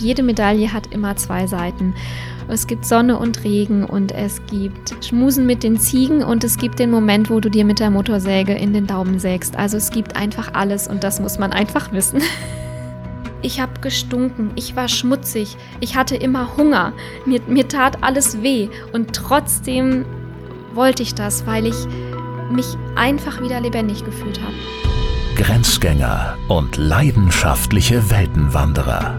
jede Medaille hat immer zwei Seiten. Es gibt Sonne und Regen und es gibt Schmusen mit den Ziegen und es gibt den Moment, wo du dir mit der Motorsäge in den Daumen sägst. Also es gibt einfach alles und das muss man einfach wissen. Ich habe gestunken, ich war schmutzig, ich hatte immer Hunger, mir, mir tat alles weh und trotzdem wollte ich das, weil ich mich einfach wieder lebendig gefühlt habe. Grenzgänger und leidenschaftliche Weltenwanderer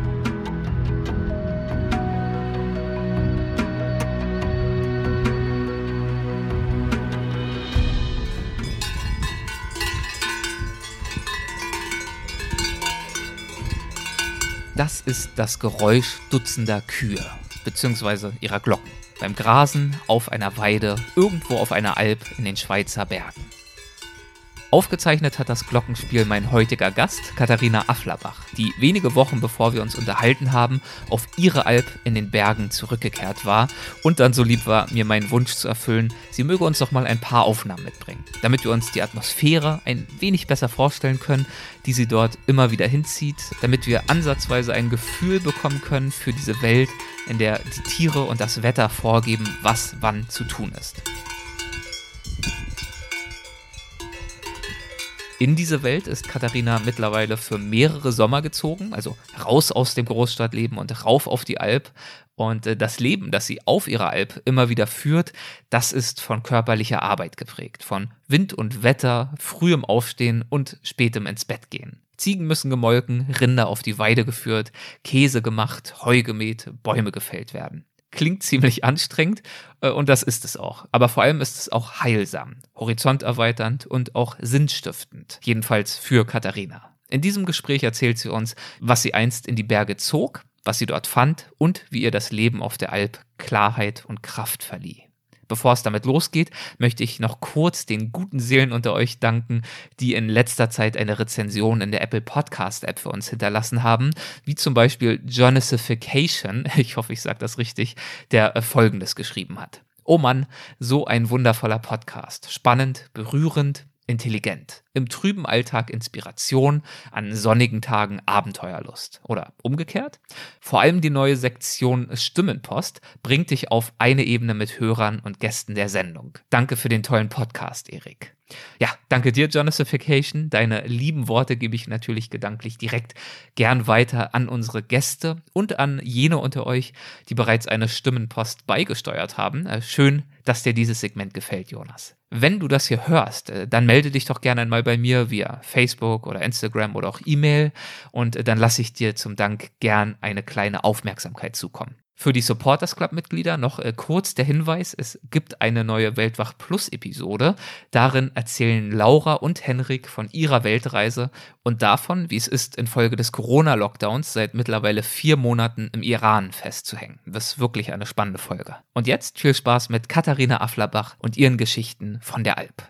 Das ist das Geräusch dutzender Kühe bzw. ihrer Glocken beim Grasen auf einer Weide irgendwo auf einer Alp in den Schweizer Bergen. Aufgezeichnet hat das Glockenspiel mein heutiger Gast, Katharina Afflerbach, die wenige Wochen bevor wir uns unterhalten haben, auf ihre Alp in den Bergen zurückgekehrt war und dann so lieb war, mir meinen Wunsch zu erfüllen, sie möge uns doch mal ein paar Aufnahmen mitbringen, damit wir uns die Atmosphäre ein wenig besser vorstellen können, die sie dort immer wieder hinzieht, damit wir ansatzweise ein Gefühl bekommen können für diese Welt, in der die Tiere und das Wetter vorgeben, was wann zu tun ist. In diese Welt ist Katharina mittlerweile für mehrere Sommer gezogen, also raus aus dem Großstadtleben und rauf auf die Alp. Und äh, das Leben, das sie auf ihrer Alp immer wieder führt, das ist von körperlicher Arbeit geprägt, von Wind und Wetter, frühem Aufstehen und spätem ins Bett gehen. Ziegen müssen gemolken, Rinder auf die Weide geführt, Käse gemacht, Heu gemäht, Bäume gefällt werden klingt ziemlich anstrengend äh, und das ist es auch. Aber vor allem ist es auch heilsam, horizonterweiternd und auch sinnstiftend. Jedenfalls für Katharina. In diesem Gespräch erzählt sie uns, was sie einst in die Berge zog, was sie dort fand und wie ihr das Leben auf der Alp Klarheit und Kraft verlieh. Bevor es damit losgeht, möchte ich noch kurz den guten Seelen unter euch danken, die in letzter Zeit eine Rezension in der Apple Podcast App für uns hinterlassen haben, wie zum Beispiel Jonasification, ich hoffe, ich sage das richtig, der äh, Folgendes geschrieben hat. Oh Mann, so ein wundervoller Podcast. Spannend, berührend, intelligent. Im trüben Alltag Inspiration, an sonnigen Tagen Abenteuerlust. Oder umgekehrt? Vor allem die neue Sektion Stimmenpost bringt dich auf eine Ebene mit Hörern und Gästen der Sendung. Danke für den tollen Podcast, Erik. Ja, danke dir, Jonathification. Deine lieben Worte gebe ich natürlich gedanklich direkt gern weiter an unsere Gäste und an jene unter euch, die bereits eine Stimmenpost beigesteuert haben. Äh, schön, dass dir dieses Segment gefällt, Jonas. Wenn du das hier hörst, äh, dann melde dich doch gerne einmal bei mir via Facebook oder Instagram oder auch E-Mail und äh, dann lasse ich dir zum Dank gern eine kleine Aufmerksamkeit zukommen. Für die Supporters Club Mitglieder noch äh, kurz der Hinweis, es gibt eine neue Weltwach Plus Episode. Darin erzählen Laura und Henrik von ihrer Weltreise und davon, wie es ist, infolge des Corona-Lockdowns seit mittlerweile vier Monaten im Iran festzuhängen. Das ist wirklich eine spannende Folge. Und jetzt viel Spaß mit Katharina Afflerbach und ihren Geschichten von der Alp.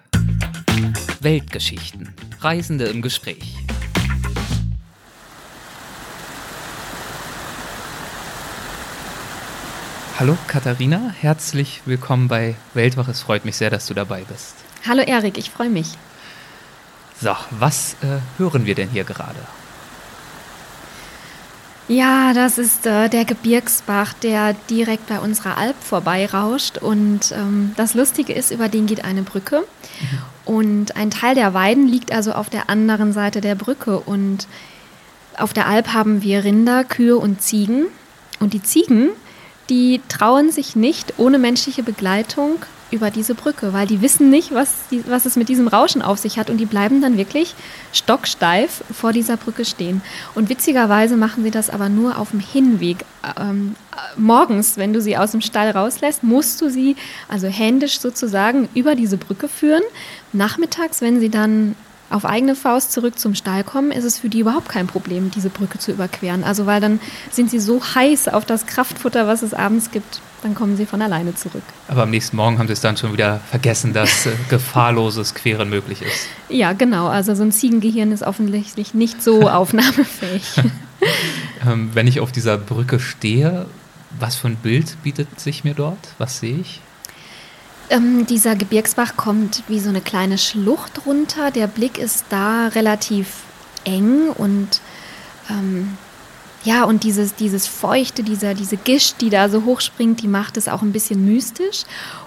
Weltgeschichten. Reisende im Gespräch. Hallo Katharina, herzlich willkommen bei Weltwach. Es freut mich sehr, dass du dabei bist. Hallo Erik, ich freue mich. So, was äh, hören wir denn hier gerade? Ja, das ist äh, der Gebirgsbach, der direkt bei unserer Alp vorbeirauscht. Und ähm, das Lustige ist, über den geht eine Brücke. Mhm. Und ein Teil der Weiden liegt also auf der anderen Seite der Brücke. Und auf der Alp haben wir Rinder, Kühe und Ziegen. Und die Ziegen, die trauen sich nicht ohne menschliche Begleitung über diese Brücke, weil die wissen nicht, was, die, was es mit diesem Rauschen auf sich hat und die bleiben dann wirklich stocksteif vor dieser Brücke stehen. Und witzigerweise machen sie das aber nur auf dem Hinweg. Ähm, morgens, wenn du sie aus dem Stall rauslässt, musst du sie also händisch sozusagen über diese Brücke führen. Nachmittags, wenn sie dann auf eigene Faust zurück zum Stall kommen, ist es für die überhaupt kein Problem, diese Brücke zu überqueren. Also weil dann sind sie so heiß auf das Kraftfutter, was es abends gibt, dann kommen sie von alleine zurück. Aber am nächsten Morgen haben sie es dann schon wieder vergessen, dass äh, gefahrloses Queren möglich ist. Ja, genau. Also so ein Ziegengehirn ist offensichtlich nicht so aufnahmefähig. ähm, wenn ich auf dieser Brücke stehe, was für ein Bild bietet sich mir dort? Was sehe ich? Ähm, dieser Gebirgsbach kommt wie so eine kleine Schlucht runter. Der Blick ist da relativ eng und ähm, ja, und dieses, dieses Feuchte, dieser, diese Gischt, die da so hochspringt, die macht es auch ein bisschen mystisch.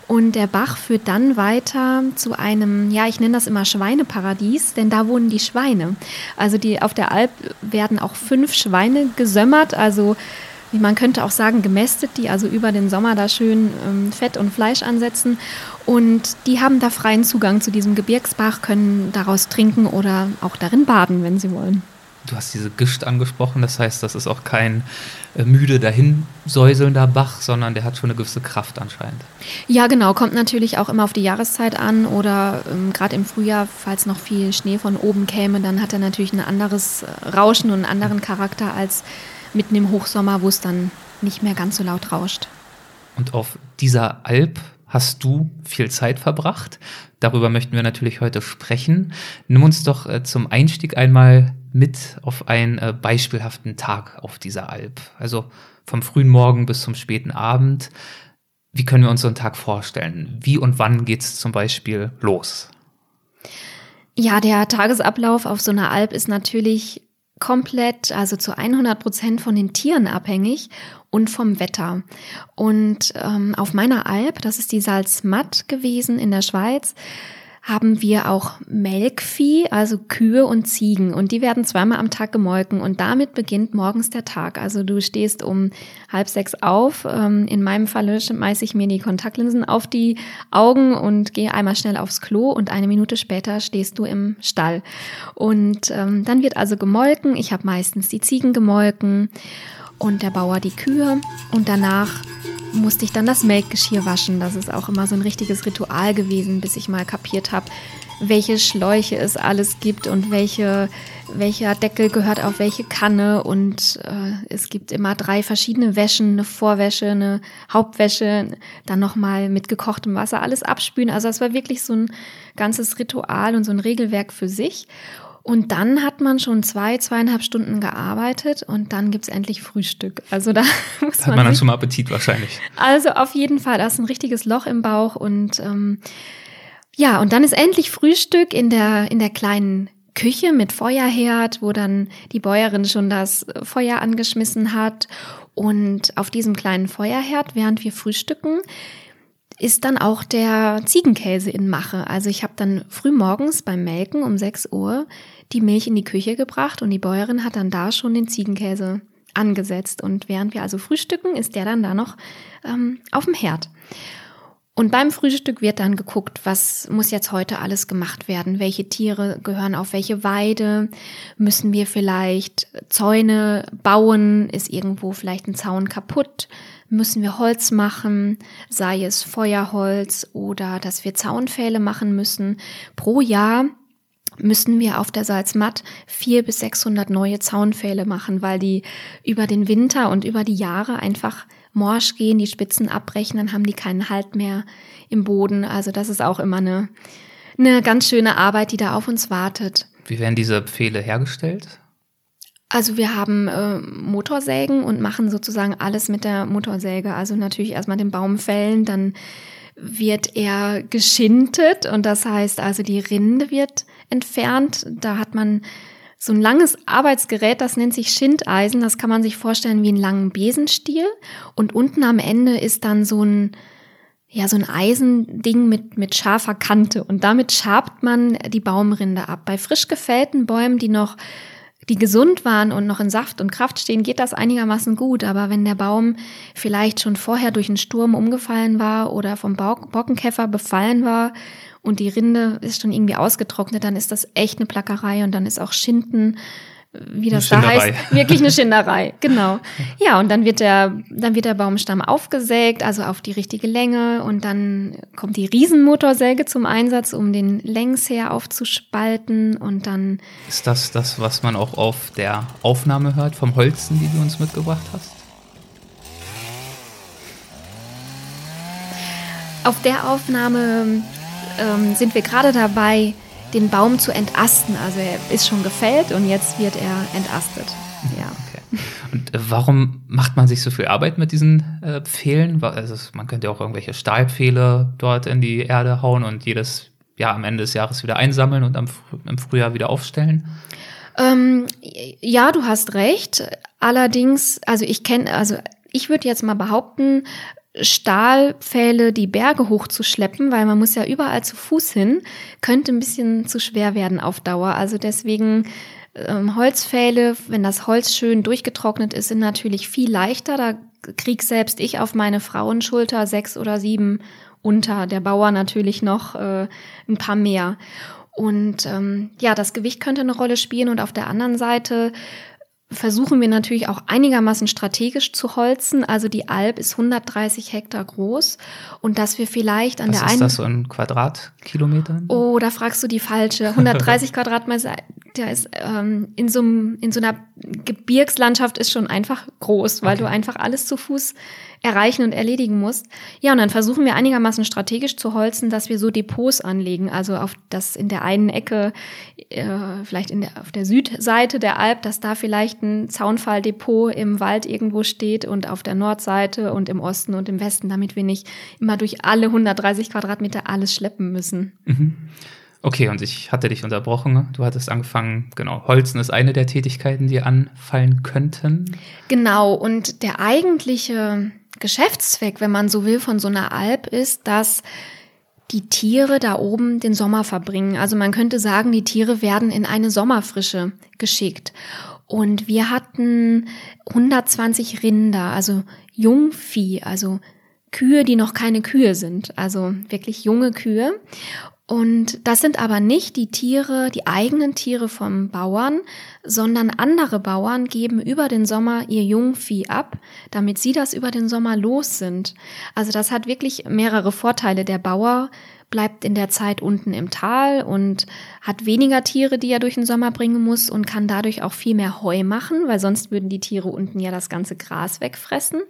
Und der Bach führt dann weiter zu einem, ja, ich nenne das immer Schweineparadies, denn da wohnen die Schweine. Also die auf der Alp werden auch fünf Schweine gesömmert, also man könnte auch sagen, gemästet, die also über den Sommer da schön ähm, Fett und Fleisch ansetzen. Und die haben da freien Zugang zu diesem Gebirgsbach, können daraus trinken oder auch darin baden, wenn sie wollen. Du hast diese Gischt angesprochen, das heißt, das ist auch kein äh, müde dahinsäuselnder Bach, sondern der hat schon eine gewisse Kraft anscheinend. Ja, genau, kommt natürlich auch immer auf die Jahreszeit an oder ähm, gerade im Frühjahr, falls noch viel Schnee von oben käme, dann hat er natürlich ein anderes äh, Rauschen und einen anderen Charakter als mitten im Hochsommer, wo es dann nicht mehr ganz so laut rauscht. Und auf dieser Alp hast du viel Zeit verbracht. Darüber möchten wir natürlich heute sprechen. Nimm uns doch äh, zum Einstieg einmal mit auf einen äh, beispielhaften Tag auf dieser Alp. Also vom frühen Morgen bis zum späten Abend. Wie können wir uns so einen Tag vorstellen? Wie und wann geht es zum Beispiel los? Ja, der Tagesablauf auf so einer Alp ist natürlich komplett, also zu 100 Prozent von den Tieren abhängig und vom Wetter. Und ähm, auf meiner Alp, das ist die Salzmatt gewesen in der Schweiz, haben wir auch Melkvieh, also Kühe und Ziegen. Und die werden zweimal am Tag gemolken. Und damit beginnt morgens der Tag. Also du stehst um halb sechs auf. Ähm, in meinem Falle schmeiße ich mir die Kontaktlinsen auf die Augen und gehe einmal schnell aufs Klo. Und eine Minute später stehst du im Stall. Und ähm, dann wird also gemolken. Ich habe meistens die Ziegen gemolken und der Bauer die Kühe. Und danach musste ich dann das Melkgeschirr waschen. Das ist auch immer so ein richtiges Ritual gewesen, bis ich mal kapiert habe, welche Schläuche es alles gibt und welche, welcher Deckel gehört auf welche Kanne. Und äh, es gibt immer drei verschiedene Wäschen, eine Vorwäsche, eine Hauptwäsche, dann nochmal mit gekochtem Wasser alles abspülen. Also es war wirklich so ein ganzes Ritual und so ein Regelwerk für sich. Und dann hat man schon zwei, zweieinhalb Stunden gearbeitet und dann gibt's endlich Frühstück. Also da muss hat man, man dann schon mal Appetit wahrscheinlich. Also auf jeden Fall, da ist ein richtiges Loch im Bauch und ähm, ja, und dann ist endlich Frühstück in der, in der kleinen Küche mit Feuerherd, wo dann die Bäuerin schon das Feuer angeschmissen hat. Und auf diesem kleinen Feuerherd, während wir frühstücken, ist dann auch der Ziegenkäse in Mache. Also ich habe dann früh morgens beim Melken um 6 Uhr die Milch in die Küche gebracht und die Bäuerin hat dann da schon den Ziegenkäse angesetzt. Und während wir also frühstücken, ist der dann da noch ähm, auf dem Herd. Und beim Frühstück wird dann geguckt, was muss jetzt heute alles gemacht werden? Welche Tiere gehören auf welche Weide? Müssen wir vielleicht Zäune bauen? Ist irgendwo vielleicht ein Zaun kaputt? Müssen wir Holz machen? Sei es Feuerholz oder dass wir Zaunpfähle machen müssen? Pro Jahr müssen wir auf der Salzmatt vier bis 600 neue Zaunpfähle machen, weil die über den Winter und über die Jahre einfach morsch gehen, die Spitzen abbrechen, dann haben die keinen Halt mehr im Boden. Also das ist auch immer eine, eine ganz schöne Arbeit, die da auf uns wartet. Wie werden diese Pfähle hergestellt? Also wir haben äh, Motorsägen und machen sozusagen alles mit der Motorsäge. Also natürlich erstmal den Baum fällen, dann wird er geschintet und das heißt also die Rinde wird entfernt. Da hat man so ein langes Arbeitsgerät, das nennt sich Schindeisen. Das kann man sich vorstellen wie einen langen Besenstiel. Und unten am Ende ist dann so ein, ja, so ein Eisending mit, mit scharfer Kante. Und damit schabt man die Baumrinde ab. Bei frisch gefällten Bäumen, die noch die gesund waren und noch in Saft und Kraft stehen, geht das einigermaßen gut. Aber wenn der Baum vielleicht schon vorher durch einen Sturm umgefallen war oder vom Bockenkäfer befallen war und die Rinde ist schon irgendwie ausgetrocknet, dann ist das echt eine Plackerei und dann ist auch Schinden wie das da heißt, wirklich eine Schinderei, genau. Ja, und dann wird der, dann wird der Baumstamm aufgesägt, also auf die richtige Länge und dann kommt die Riesenmotorsäge zum Einsatz, um den Längsher aufzuspalten und dann. Ist das das, was man auch auf der Aufnahme hört vom Holzen, die du uns mitgebracht hast? Auf der Aufnahme ähm, sind wir gerade dabei, den Baum zu entasten. Also er ist schon gefällt und jetzt wird er entastet. Ja. Okay. Und äh, warum macht man sich so viel Arbeit mit diesen äh, Pfählen? Also man könnte ja auch irgendwelche Stahlpfähle dort in die Erde hauen und jedes Jahr am Ende des Jahres wieder einsammeln und am, im Frühjahr wieder aufstellen. Ähm, ja, du hast recht. Allerdings, also ich kenne, also ich würde jetzt mal behaupten, Stahlpfähle die Berge hochzuschleppen, weil man muss ja überall zu Fuß hin, könnte ein bisschen zu schwer werden auf Dauer. Also deswegen ähm, Holzpfähle, wenn das Holz schön durchgetrocknet ist, sind natürlich viel leichter. Da krieg selbst ich auf meine Frauenschulter sechs oder sieben unter, der Bauer natürlich noch äh, ein paar mehr. Und ähm, ja, das Gewicht könnte eine Rolle spielen und auf der anderen Seite versuchen wir natürlich auch einigermaßen strategisch zu holzen. Also die Alp ist 130 Hektar groß und dass wir vielleicht an Was der einen. ist das so in Quadratkilometern? Oh, da fragst du die falsche. 130 Quadratmeter, der ist ähm, in so einem, in so einer Gebirgslandschaft ist schon einfach groß, weil okay. du einfach alles zu Fuß erreichen und erledigen musst. Ja, und dann versuchen wir einigermaßen strategisch zu holzen, dass wir so Depots anlegen. Also auf das in der einen Ecke, äh, vielleicht in der, auf der Südseite der Alp, dass da vielleicht ein Zaunfalldepot im Wald irgendwo steht und auf der Nordseite und im Osten und im Westen, damit wir nicht immer durch alle 130 Quadratmeter alles schleppen müssen. Mhm. Okay, und ich hatte dich unterbrochen. Du hattest angefangen, genau, Holzen ist eine der Tätigkeiten, die anfallen könnten. Genau, und der eigentliche Geschäftszweck, wenn man so will, von so einer Alp ist, dass die Tiere da oben den Sommer verbringen. Also man könnte sagen, die Tiere werden in eine Sommerfrische geschickt. Und wir hatten 120 Rinder, also Jungvieh, also Kühe, die noch keine Kühe sind, also wirklich junge Kühe. Und das sind aber nicht die Tiere, die eigenen Tiere vom Bauern, sondern andere Bauern geben über den Sommer ihr Jungvieh ab, damit sie das über den Sommer los sind. Also das hat wirklich mehrere Vorteile. Der Bauer bleibt in der Zeit unten im Tal und hat weniger Tiere, die er durch den Sommer bringen muss und kann dadurch auch viel mehr Heu machen, weil sonst würden die Tiere unten ja das ganze Gras wegfressen.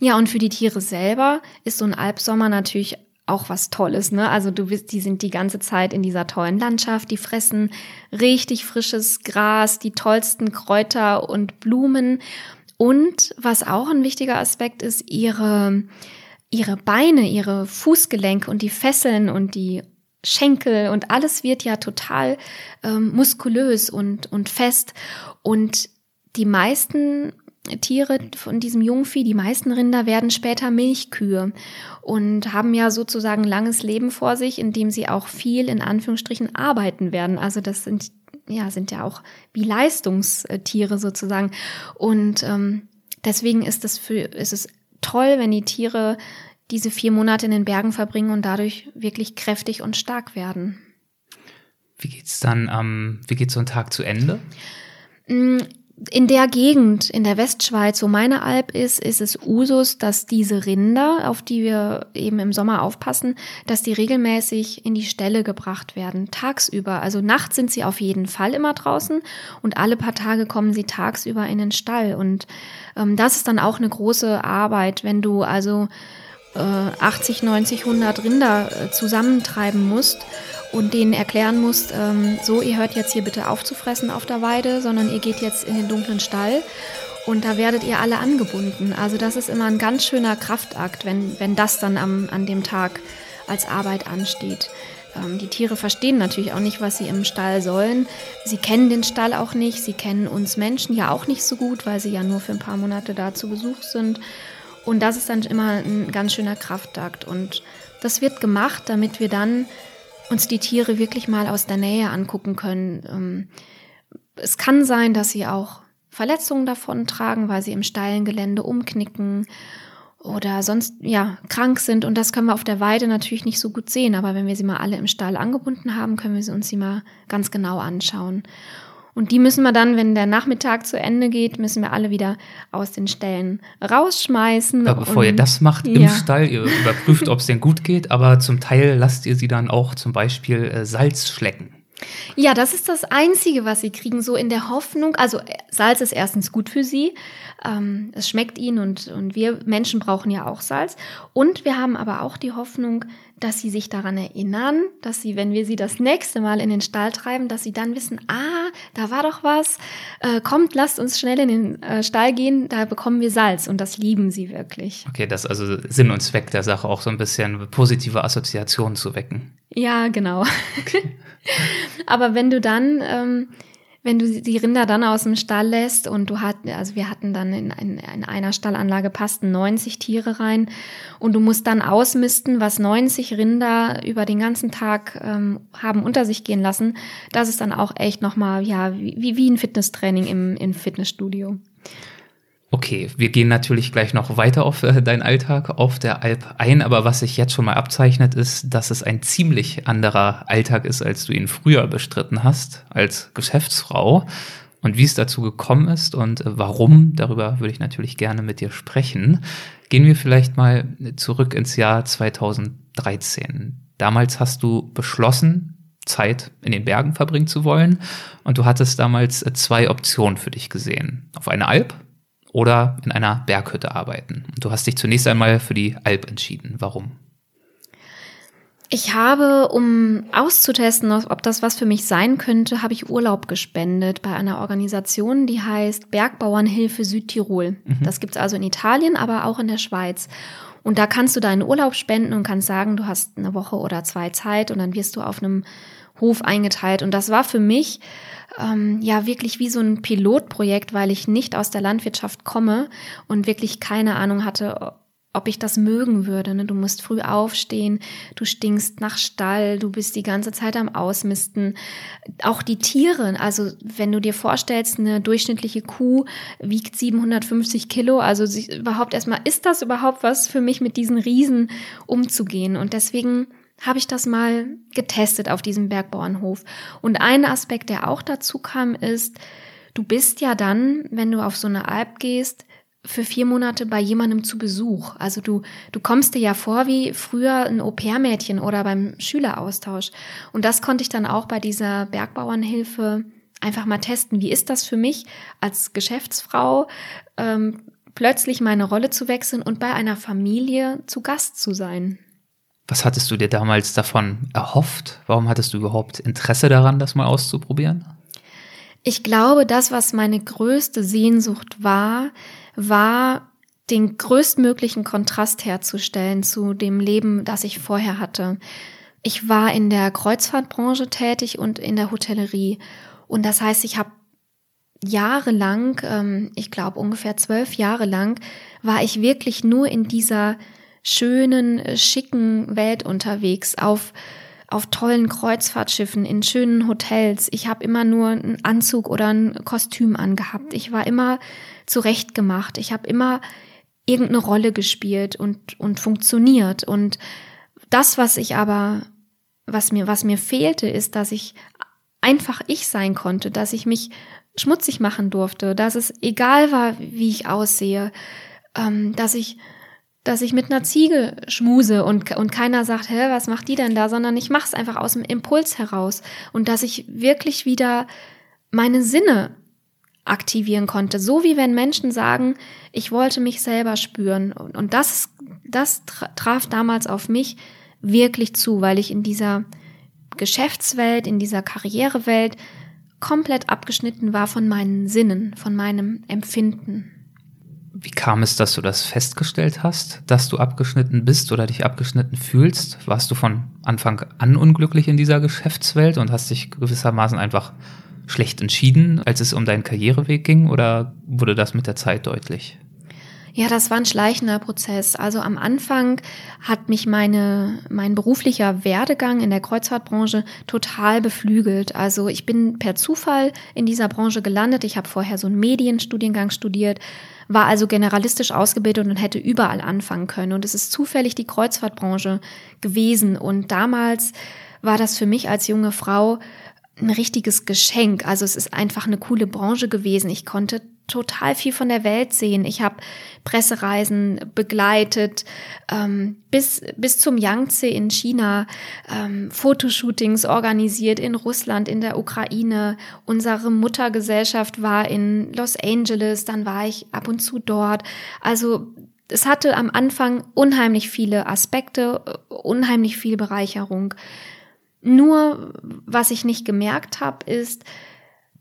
Ja, und für die Tiere selber ist so ein Albsommer natürlich auch was Tolles, ne? Also du bist, die sind die ganze Zeit in dieser tollen Landschaft, die fressen richtig frisches Gras, die tollsten Kräuter und Blumen. Und was auch ein wichtiger Aspekt ist, ihre, ihre Beine, ihre Fußgelenke und die Fesseln und die Schenkel und alles wird ja total ähm, muskulös und, und fest. Und die meisten Tiere von diesem Jungvieh, die meisten Rinder werden später Milchkühe und haben ja sozusagen ein langes Leben vor sich, in dem sie auch viel in Anführungsstrichen arbeiten werden. Also das sind ja sind ja auch wie Leistungstiere sozusagen und ähm, deswegen ist es für ist es toll, wenn die Tiere diese vier Monate in den Bergen verbringen und dadurch wirklich kräftig und stark werden. Wie geht's dann, ähm, wie geht so ein Tag zu Ende? In der Gegend, in der Westschweiz, wo meine Alp ist, ist es Usus, dass diese Rinder, auf die wir eben im Sommer aufpassen, dass die regelmäßig in die Ställe gebracht werden, tagsüber. Also nachts sind sie auf jeden Fall immer draußen und alle paar Tage kommen sie tagsüber in den Stall. Und ähm, das ist dann auch eine große Arbeit, wenn du also äh, 80, 90, 100 Rinder äh, zusammentreiben musst und denen erklären musst, ähm, so, ihr hört jetzt hier bitte auf zu fressen auf der Weide, sondern ihr geht jetzt in den dunklen Stall und da werdet ihr alle angebunden. Also das ist immer ein ganz schöner Kraftakt, wenn, wenn das dann am, an dem Tag als Arbeit ansteht. Ähm, die Tiere verstehen natürlich auch nicht, was sie im Stall sollen. Sie kennen den Stall auch nicht, sie kennen uns Menschen ja auch nicht so gut, weil sie ja nur für ein paar Monate da zu Besuch sind. Und das ist dann immer ein ganz schöner Kraftakt. Und das wird gemacht, damit wir dann uns die Tiere wirklich mal aus der Nähe angucken können. Ähm, es kann sein, dass sie auch Verletzungen davon tragen, weil sie im steilen Gelände umknicken oder sonst ja krank sind und das können wir auf der Weide natürlich nicht so gut sehen, aber wenn wir sie mal alle im Stall angebunden haben, können wir sie uns sie mal ganz genau anschauen. Und die müssen wir dann, wenn der Nachmittag zu Ende geht, müssen wir alle wieder aus den Ställen rausschmeißen. Aber bevor ihr das macht im Stall, ihr überprüft, ob es denen gut geht, aber zum Teil lasst ihr sie dann auch zum Beispiel äh, Salz schlecken. Ja, das ist das Einzige, was sie kriegen, so in der Hoffnung. Also Salz ist erstens gut für sie. Ähm, es schmeckt ihnen und, und wir Menschen brauchen ja auch Salz. Und wir haben aber auch die Hoffnung, dass sie sich daran erinnern, dass sie, wenn wir sie das nächste Mal in den Stall treiben, dass sie dann wissen, ah, da war doch was, äh, kommt, lasst uns schnell in den äh, Stall gehen, da bekommen wir Salz und das lieben sie wirklich. Okay, das ist also Sinn und Zweck der Sache, auch so ein bisschen positive Assoziationen zu wecken. Ja, genau. Okay. Aber wenn du dann ähm, wenn du die Rinder dann aus dem Stall lässt und du hat, also wir hatten dann in, in, in, einer Stallanlage passten 90 Tiere rein und du musst dann ausmisten, was 90 Rinder über den ganzen Tag ähm, haben unter sich gehen lassen, das ist dann auch echt nochmal, ja, wie, wie ein Fitnesstraining im, im Fitnessstudio. Okay, wir gehen natürlich gleich noch weiter auf äh, deinen Alltag auf der Alp ein, aber was sich jetzt schon mal abzeichnet, ist, dass es ein ziemlich anderer Alltag ist, als du ihn früher bestritten hast als Geschäftsfrau. Und wie es dazu gekommen ist und äh, warum, darüber würde ich natürlich gerne mit dir sprechen. Gehen wir vielleicht mal zurück ins Jahr 2013. Damals hast du beschlossen, Zeit in den Bergen verbringen zu wollen. Und du hattest damals äh, zwei Optionen für dich gesehen. Auf eine Alp oder in einer Berghütte arbeiten. Du hast dich zunächst einmal für die Alp entschieden. Warum? Ich habe, um auszutesten, ob das was für mich sein könnte, habe ich Urlaub gespendet bei einer Organisation, die heißt Bergbauernhilfe Südtirol. Mhm. Das gibt's also in Italien, aber auch in der Schweiz. Und da kannst du deinen Urlaub spenden und kannst sagen, du hast eine Woche oder zwei Zeit und dann wirst du auf einem Hof eingeteilt. Und das war für mich ähm, ja wirklich wie so ein Pilotprojekt, weil ich nicht aus der Landwirtschaft komme und wirklich keine Ahnung hatte, ob ich das mögen würde. Ne? Du musst früh aufstehen, du stinkst nach Stall, du bist die ganze Zeit am Ausmisten. Auch die Tiere, also wenn du dir vorstellst, eine durchschnittliche Kuh wiegt 750 Kilo, also überhaupt erstmal, ist das überhaupt was für mich, mit diesen Riesen umzugehen? Und deswegen habe ich das mal getestet auf diesem Bergbauernhof. Und ein Aspekt, der auch dazu kam, ist, du bist ja dann, wenn du auf so eine Alp gehst, für vier Monate bei jemandem zu Besuch. Also du, du kommst dir ja vor wie früher ein Au-pair-Mädchen oder beim Schüleraustausch. Und das konnte ich dann auch bei dieser Bergbauernhilfe einfach mal testen. Wie ist das für mich als Geschäftsfrau, ähm, plötzlich meine Rolle zu wechseln und bei einer Familie zu Gast zu sein? Was hattest du dir damals davon erhofft? Warum hattest du überhaupt Interesse daran, das mal auszuprobieren? Ich glaube, das, was meine größte Sehnsucht war, war den größtmöglichen Kontrast herzustellen zu dem Leben, das ich vorher hatte. Ich war in der Kreuzfahrtbranche tätig und in der Hotellerie. Und das heißt, ich habe jahrelang, ähm, ich glaube ungefähr zwölf Jahre lang, war ich wirklich nur in dieser schönen, äh, schicken Welt unterwegs, auf, auf tollen Kreuzfahrtschiffen, in schönen Hotels. Ich habe immer nur einen Anzug oder ein Kostüm angehabt. Ich war immer zurechtgemacht. Ich habe immer irgendeine Rolle gespielt und, und funktioniert. Und das, was ich aber, was mir, was mir fehlte, ist, dass ich einfach ich sein konnte, dass ich mich schmutzig machen durfte, dass es egal war, wie ich aussehe, ähm, dass ich dass ich mit einer Ziege schmuse und, und keiner sagt, hä, was macht die denn da, sondern ich mache es einfach aus dem Impuls heraus. Und dass ich wirklich wieder meine Sinne aktivieren konnte, so wie wenn Menschen sagen, ich wollte mich selber spüren. Und, und das das traf damals auf mich wirklich zu, weil ich in dieser Geschäftswelt, in dieser Karrierewelt komplett abgeschnitten war von meinen Sinnen, von meinem Empfinden. Wie kam es, dass du das festgestellt hast, dass du abgeschnitten bist oder dich abgeschnitten fühlst? Warst du von Anfang an unglücklich in dieser Geschäftswelt und hast dich gewissermaßen einfach schlecht entschieden, als es um deinen Karriereweg ging oder wurde das mit der Zeit deutlich? Ja, das war ein schleichender Prozess. Also am Anfang hat mich meine, mein beruflicher Werdegang in der Kreuzfahrtbranche total beflügelt. Also ich bin per Zufall in dieser Branche gelandet. Ich habe vorher so einen Medienstudiengang studiert, war also generalistisch ausgebildet und hätte überall anfangen können. Und es ist zufällig die Kreuzfahrtbranche gewesen. Und damals war das für mich als junge Frau ein richtiges Geschenk. Also es ist einfach eine coole Branche gewesen. Ich konnte total viel von der Welt sehen. Ich habe Pressereisen begleitet, ähm, bis, bis zum Yangtze in China, ähm, Fotoshootings organisiert in Russland, in der Ukraine. Unsere Muttergesellschaft war in Los Angeles, dann war ich ab und zu dort. Also es hatte am Anfang unheimlich viele Aspekte, unheimlich viel Bereicherung. Nur, was ich nicht gemerkt habe, ist,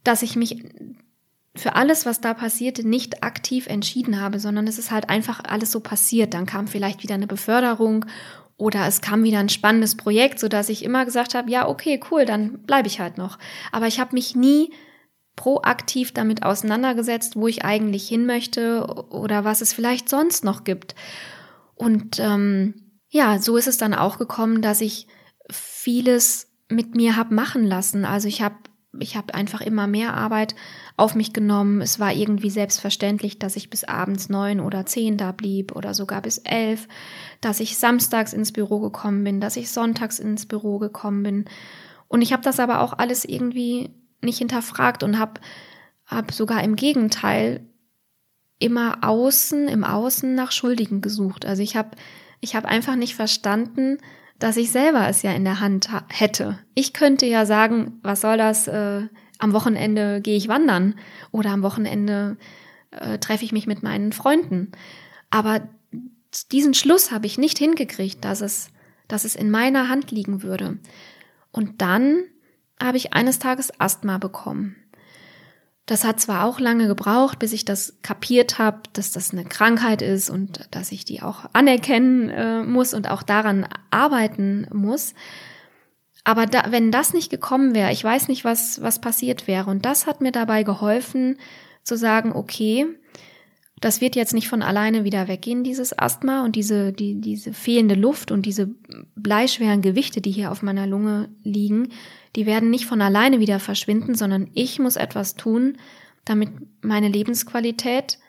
dass ich mich für alles, was da passierte, nicht aktiv entschieden habe, sondern es ist halt einfach alles so passiert. Dann kam vielleicht wieder eine Beförderung oder es kam wieder ein spannendes Projekt, so dass ich immer gesagt habe, ja, okay, cool, dann bleibe ich halt noch. Aber ich habe mich nie proaktiv damit auseinandergesetzt, wo ich eigentlich hin möchte oder was es vielleicht sonst noch gibt. Und ähm, ja, so ist es dann auch gekommen, dass ich vieles mit mir habe machen lassen. Also ich habe ich habe einfach immer mehr Arbeit auf mich genommen. Es war irgendwie selbstverständlich, dass ich bis abends neun oder zehn da blieb oder sogar bis elf, dass ich samstags ins Büro gekommen bin, dass ich sonntags ins Büro gekommen bin. Und ich habe das aber auch alles irgendwie nicht hinterfragt und habe hab sogar im Gegenteil immer außen, im Außen nach Schuldigen gesucht. Also ich habe ich hab einfach nicht verstanden, dass ich selber es ja in der Hand hätte. Ich könnte ja sagen, was soll das, äh, am Wochenende gehe ich wandern oder am Wochenende äh, treffe ich mich mit meinen Freunden. Aber diesen Schluss habe ich nicht hingekriegt, dass es, dass es in meiner Hand liegen würde. Und dann habe ich eines Tages Asthma bekommen. Das hat zwar auch lange gebraucht, bis ich das kapiert habe, dass das eine Krankheit ist und dass ich die auch anerkennen äh, muss und auch daran arbeiten muss. Aber da, wenn das nicht gekommen wäre, ich weiß nicht, was, was passiert wäre. Und das hat mir dabei geholfen, zu sagen, okay, das wird jetzt nicht von alleine wieder weggehen, dieses Asthma und diese, die, diese fehlende Luft und diese bleischweren Gewichte, die hier auf meiner Lunge liegen, die werden nicht von alleine wieder verschwinden, sondern ich muss etwas tun, damit meine Lebensqualität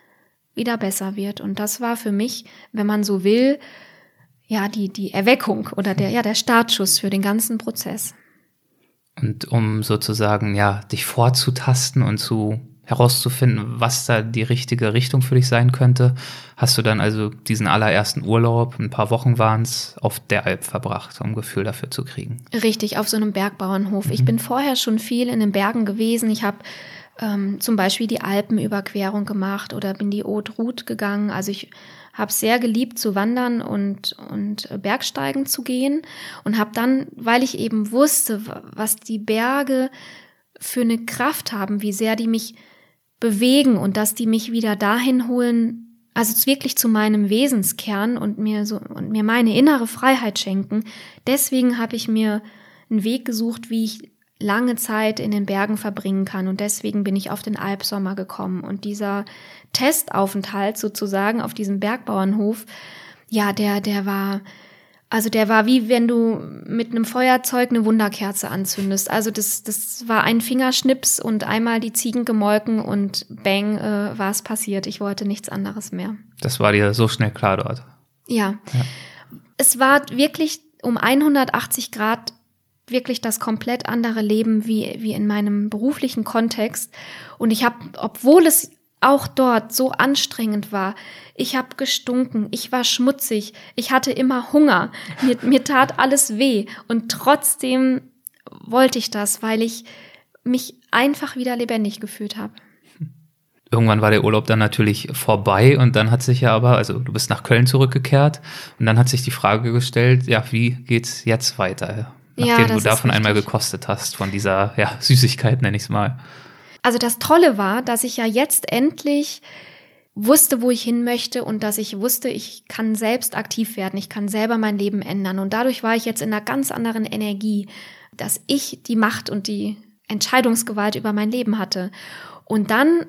wieder besser wird. Und das war für mich, wenn man so will, ja, die, die Erweckung oder der, ja, der Startschuss für den ganzen Prozess. Und um sozusagen, ja, dich vorzutasten und zu herauszufinden, was da die richtige Richtung für dich sein könnte, hast du dann also diesen allerersten Urlaub, ein paar Wochen waren es, auf der Alp verbracht, um ein Gefühl dafür zu kriegen. Richtig, auf so einem Bergbauernhof. Mhm. Ich bin vorher schon viel in den Bergen gewesen. Ich habe ähm, zum Beispiel die Alpenüberquerung gemacht oder bin die Haute Route gegangen. Also ich habe sehr geliebt zu wandern und, und Bergsteigen zu gehen. Und habe dann, weil ich eben wusste, was die Berge für eine Kraft haben, wie sehr die mich bewegen und dass die mich wieder dahin holen, also wirklich zu meinem Wesenskern und mir so und mir meine innere Freiheit schenken. Deswegen habe ich mir einen Weg gesucht, wie ich lange Zeit in den Bergen verbringen kann. Und deswegen bin ich auf den Alpsommer gekommen. Und dieser Testaufenthalt sozusagen auf diesem Bergbauernhof, ja, der der war also der war wie wenn du mit einem Feuerzeug eine Wunderkerze anzündest. Also das, das war ein Fingerschnips und einmal die Ziegen gemolken und bang äh, war es passiert. Ich wollte nichts anderes mehr. Das war dir so schnell klar dort. Ja. ja. Es war wirklich um 180 Grad wirklich das komplett andere Leben wie, wie in meinem beruflichen Kontext. Und ich habe, obwohl es auch dort so anstrengend war. Ich habe gestunken, ich war schmutzig, ich hatte immer Hunger, mir, mir tat alles weh und trotzdem wollte ich das, weil ich mich einfach wieder lebendig gefühlt habe. Irgendwann war der Urlaub dann natürlich vorbei und dann hat sich ja aber, also du bist nach Köln zurückgekehrt und dann hat sich die Frage gestellt, ja, wie geht's jetzt weiter? Nachdem ja, du davon einmal gekostet hast, von dieser ja, Süßigkeit, nenne ich es mal. Also das Tolle war, dass ich ja jetzt endlich wusste, wo ich hin möchte und dass ich wusste, ich kann selbst aktiv werden, ich kann selber mein Leben ändern. Und dadurch war ich jetzt in einer ganz anderen Energie, dass ich die Macht und die Entscheidungsgewalt über mein Leben hatte. Und dann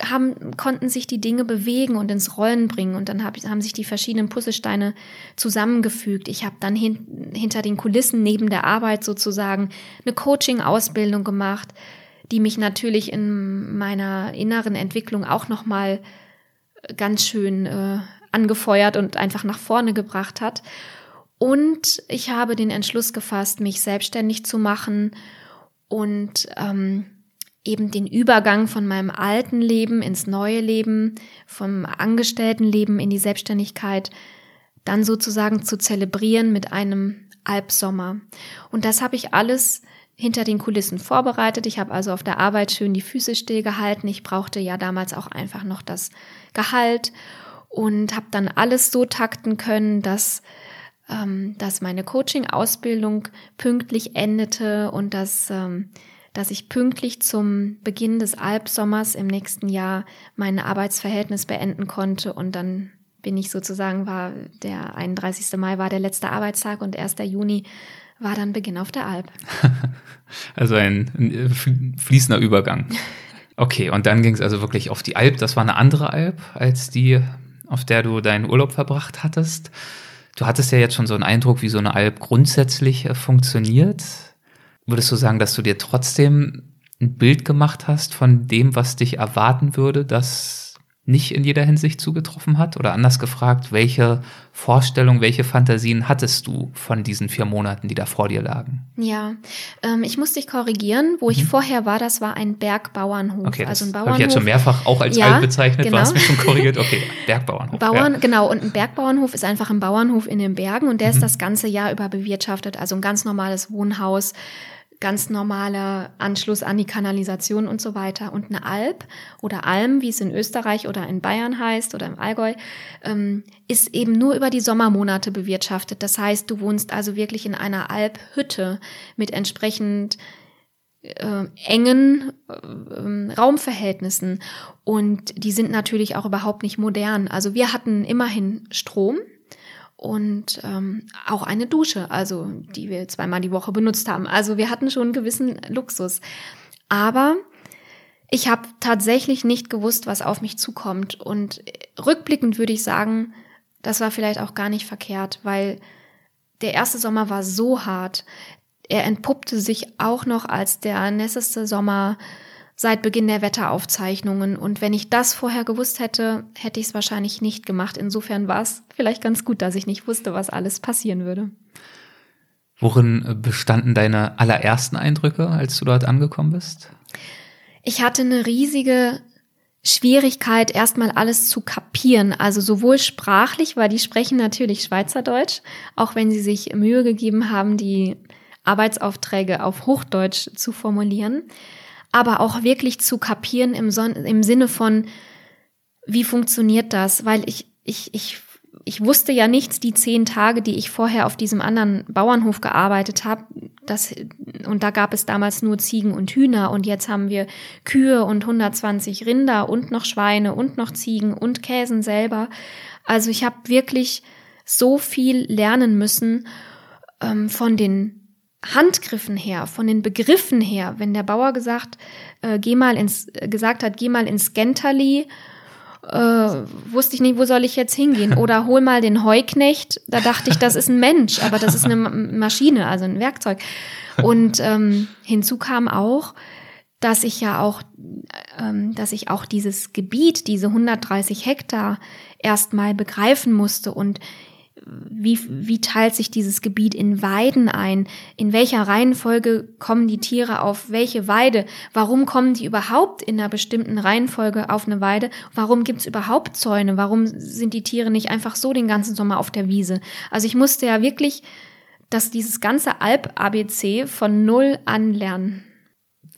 haben, konnten sich die Dinge bewegen und ins Rollen bringen und dann hab, haben sich die verschiedenen Puzzlesteine zusammengefügt. Ich habe dann hin, hinter den Kulissen neben der Arbeit sozusagen eine Coaching-Ausbildung gemacht die mich natürlich in meiner inneren Entwicklung auch noch mal ganz schön äh, angefeuert und einfach nach vorne gebracht hat. Und ich habe den Entschluss gefasst, mich selbstständig zu machen und ähm, eben den Übergang von meinem alten Leben ins neue Leben, vom Angestelltenleben in die Selbstständigkeit, dann sozusagen zu zelebrieren mit einem Albsommer. Und das habe ich alles hinter den Kulissen vorbereitet. Ich habe also auf der Arbeit schön die Füße stillgehalten. Ich brauchte ja damals auch einfach noch das Gehalt und habe dann alles so takten können, dass ähm, dass meine Coaching-Ausbildung pünktlich endete und dass ähm, dass ich pünktlich zum Beginn des Albsommers im nächsten Jahr mein Arbeitsverhältnis beenden konnte und dann bin ich sozusagen war der 31. Mai war der letzte Arbeitstag und 1. Juni war dann Beginn auf der Alp. Also ein, ein fließender Übergang. Okay, und dann ging es also wirklich auf die Alp. Das war eine andere Alp als die, auf der du deinen Urlaub verbracht hattest. Du hattest ja jetzt schon so einen Eindruck, wie so eine Alp grundsätzlich äh, funktioniert. Würdest du sagen, dass du dir trotzdem ein Bild gemacht hast von dem, was dich erwarten würde, dass nicht in jeder Hinsicht zugetroffen hat? Oder anders gefragt, welche Vorstellung, welche Fantasien hattest du von diesen vier Monaten, die da vor dir lagen? Ja, ähm, ich muss dich korrigieren. Wo mhm. ich vorher war, das war ein Bergbauernhof. Okay, also ein Bauernhof. Habe ich jetzt schon mehrfach auch als ja, alt bezeichnet, genau. du hast mich schon korrigiert. Okay, Bergbauernhof. Bauern, ja. Genau, und ein Bergbauernhof ist einfach ein Bauernhof in den Bergen und der mhm. ist das ganze Jahr über bewirtschaftet. Also ein ganz normales Wohnhaus ganz normaler Anschluss an die Kanalisation und so weiter. Und eine Alp oder Alm, wie es in Österreich oder in Bayern heißt oder im Allgäu, ähm, ist eben nur über die Sommermonate bewirtschaftet. Das heißt, du wohnst also wirklich in einer Alphütte mit entsprechend äh, engen äh, Raumverhältnissen. Und die sind natürlich auch überhaupt nicht modern. Also wir hatten immerhin Strom und ähm, auch eine Dusche, also die wir zweimal die Woche benutzt haben. Also wir hatten schon einen gewissen Luxus. Aber ich habe tatsächlich nicht gewusst, was auf mich zukommt. Und rückblickend würde ich sagen, das war vielleicht auch gar nicht verkehrt, weil der erste Sommer war so hart. Er entpuppte sich auch noch als der nässeste Sommer seit Beginn der Wetteraufzeichnungen. Und wenn ich das vorher gewusst hätte, hätte ich es wahrscheinlich nicht gemacht. Insofern war es vielleicht ganz gut, dass ich nicht wusste, was alles passieren würde. Worin bestanden deine allerersten Eindrücke, als du dort angekommen bist? Ich hatte eine riesige Schwierigkeit, erstmal alles zu kapieren. Also sowohl sprachlich, weil die sprechen natürlich Schweizerdeutsch, auch wenn sie sich Mühe gegeben haben, die Arbeitsaufträge auf Hochdeutsch zu formulieren aber auch wirklich zu kapieren im, Son im Sinne von, wie funktioniert das? Weil ich, ich, ich, ich wusste ja nichts die zehn Tage, die ich vorher auf diesem anderen Bauernhof gearbeitet habe. Das, und da gab es damals nur Ziegen und Hühner und jetzt haben wir Kühe und 120 Rinder und noch Schweine und noch Ziegen und Käsen selber. Also ich habe wirklich so viel lernen müssen ähm, von den Handgriffen her, von den Begriffen her, wenn der Bauer gesagt, äh, geh mal ins, äh, gesagt hat, geh mal ins Genterli, äh, wusste ich nicht, wo soll ich jetzt hingehen? Oder hol mal den Heuknecht. Da dachte ich, das ist ein Mensch, aber das ist eine Maschine, also ein Werkzeug. Und ähm, hinzu kam auch, dass ich ja auch, ähm, dass ich auch dieses Gebiet, diese 130 Hektar erstmal begreifen musste und wie, wie teilt sich dieses Gebiet in Weiden ein? In welcher Reihenfolge kommen die Tiere auf welche Weide? Warum kommen die überhaupt in einer bestimmten Reihenfolge auf eine Weide? Warum gibt's überhaupt Zäune? Warum sind die Tiere nicht einfach so den ganzen Sommer auf der Wiese? Also ich musste ja wirklich dass dieses ganze Alp-ABC von Null an lernen.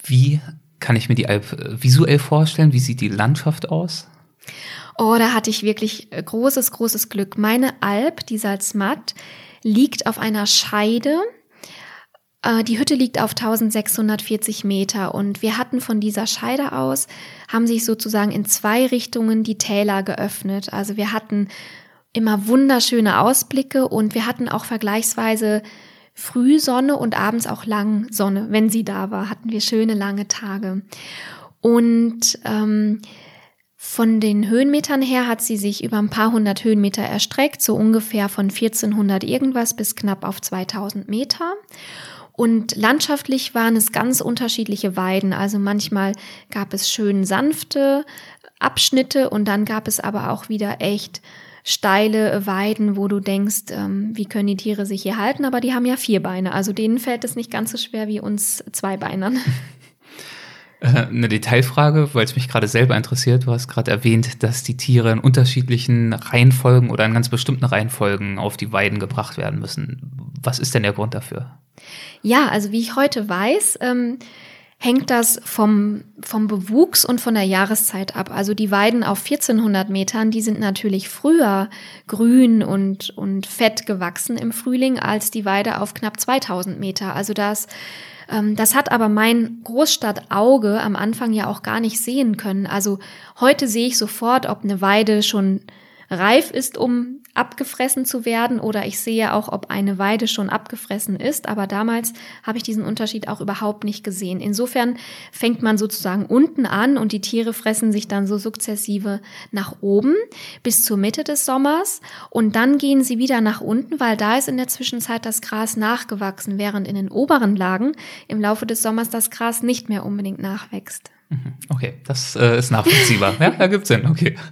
Wie kann ich mir die Alp visuell vorstellen? Wie sieht die Landschaft aus? Oh, da hatte ich wirklich äh, großes, großes Glück. Meine Alp, die Salzmatt, liegt auf einer Scheide. Äh, die Hütte liegt auf 1640 Meter und wir hatten von dieser Scheide aus, haben sich sozusagen in zwei Richtungen die Täler geöffnet. Also wir hatten immer wunderschöne Ausblicke und wir hatten auch vergleichsweise Frühsonne und abends auch lang Sonne. Wenn sie da war, hatten wir schöne lange Tage. Und ähm, von den Höhenmetern her hat sie sich über ein paar hundert Höhenmeter erstreckt, so ungefähr von 1400 irgendwas bis knapp auf 2000 Meter. Und landschaftlich waren es ganz unterschiedliche Weiden. Also manchmal gab es schön sanfte Abschnitte und dann gab es aber auch wieder echt steile Weiden, wo du denkst, ähm, wie können die Tiere sich hier halten, aber die haben ja vier Beine, also denen fällt es nicht ganz so schwer wie uns Zweibeinern. Äh, eine Detailfrage, weil es mich gerade selber interessiert. Du hast gerade erwähnt, dass die Tiere in unterschiedlichen Reihenfolgen oder in ganz bestimmten Reihenfolgen auf die Weiden gebracht werden müssen. Was ist denn der Grund dafür? Ja, also wie ich heute weiß, ähm, hängt das vom, vom Bewuchs und von der Jahreszeit ab. Also die Weiden auf 1400 Metern, die sind natürlich früher grün und, und fett gewachsen im Frühling als die Weide auf knapp 2000 Meter. Also das das hat aber mein Großstadtauge am Anfang ja auch gar nicht sehen können. Also heute sehe ich sofort, ob eine Weide schon reif ist, um abgefressen zu werden oder ich sehe auch, ob eine Weide schon abgefressen ist. Aber damals habe ich diesen Unterschied auch überhaupt nicht gesehen. Insofern fängt man sozusagen unten an und die Tiere fressen sich dann so sukzessive nach oben bis zur Mitte des Sommers und dann gehen sie wieder nach unten, weil da ist in der Zwischenzeit das Gras nachgewachsen, während in den oberen Lagen im Laufe des Sommers das Gras nicht mehr unbedingt nachwächst. Mhm. Okay, das äh, ist nachvollziehbar. ja, da gibt's Sinn, okay.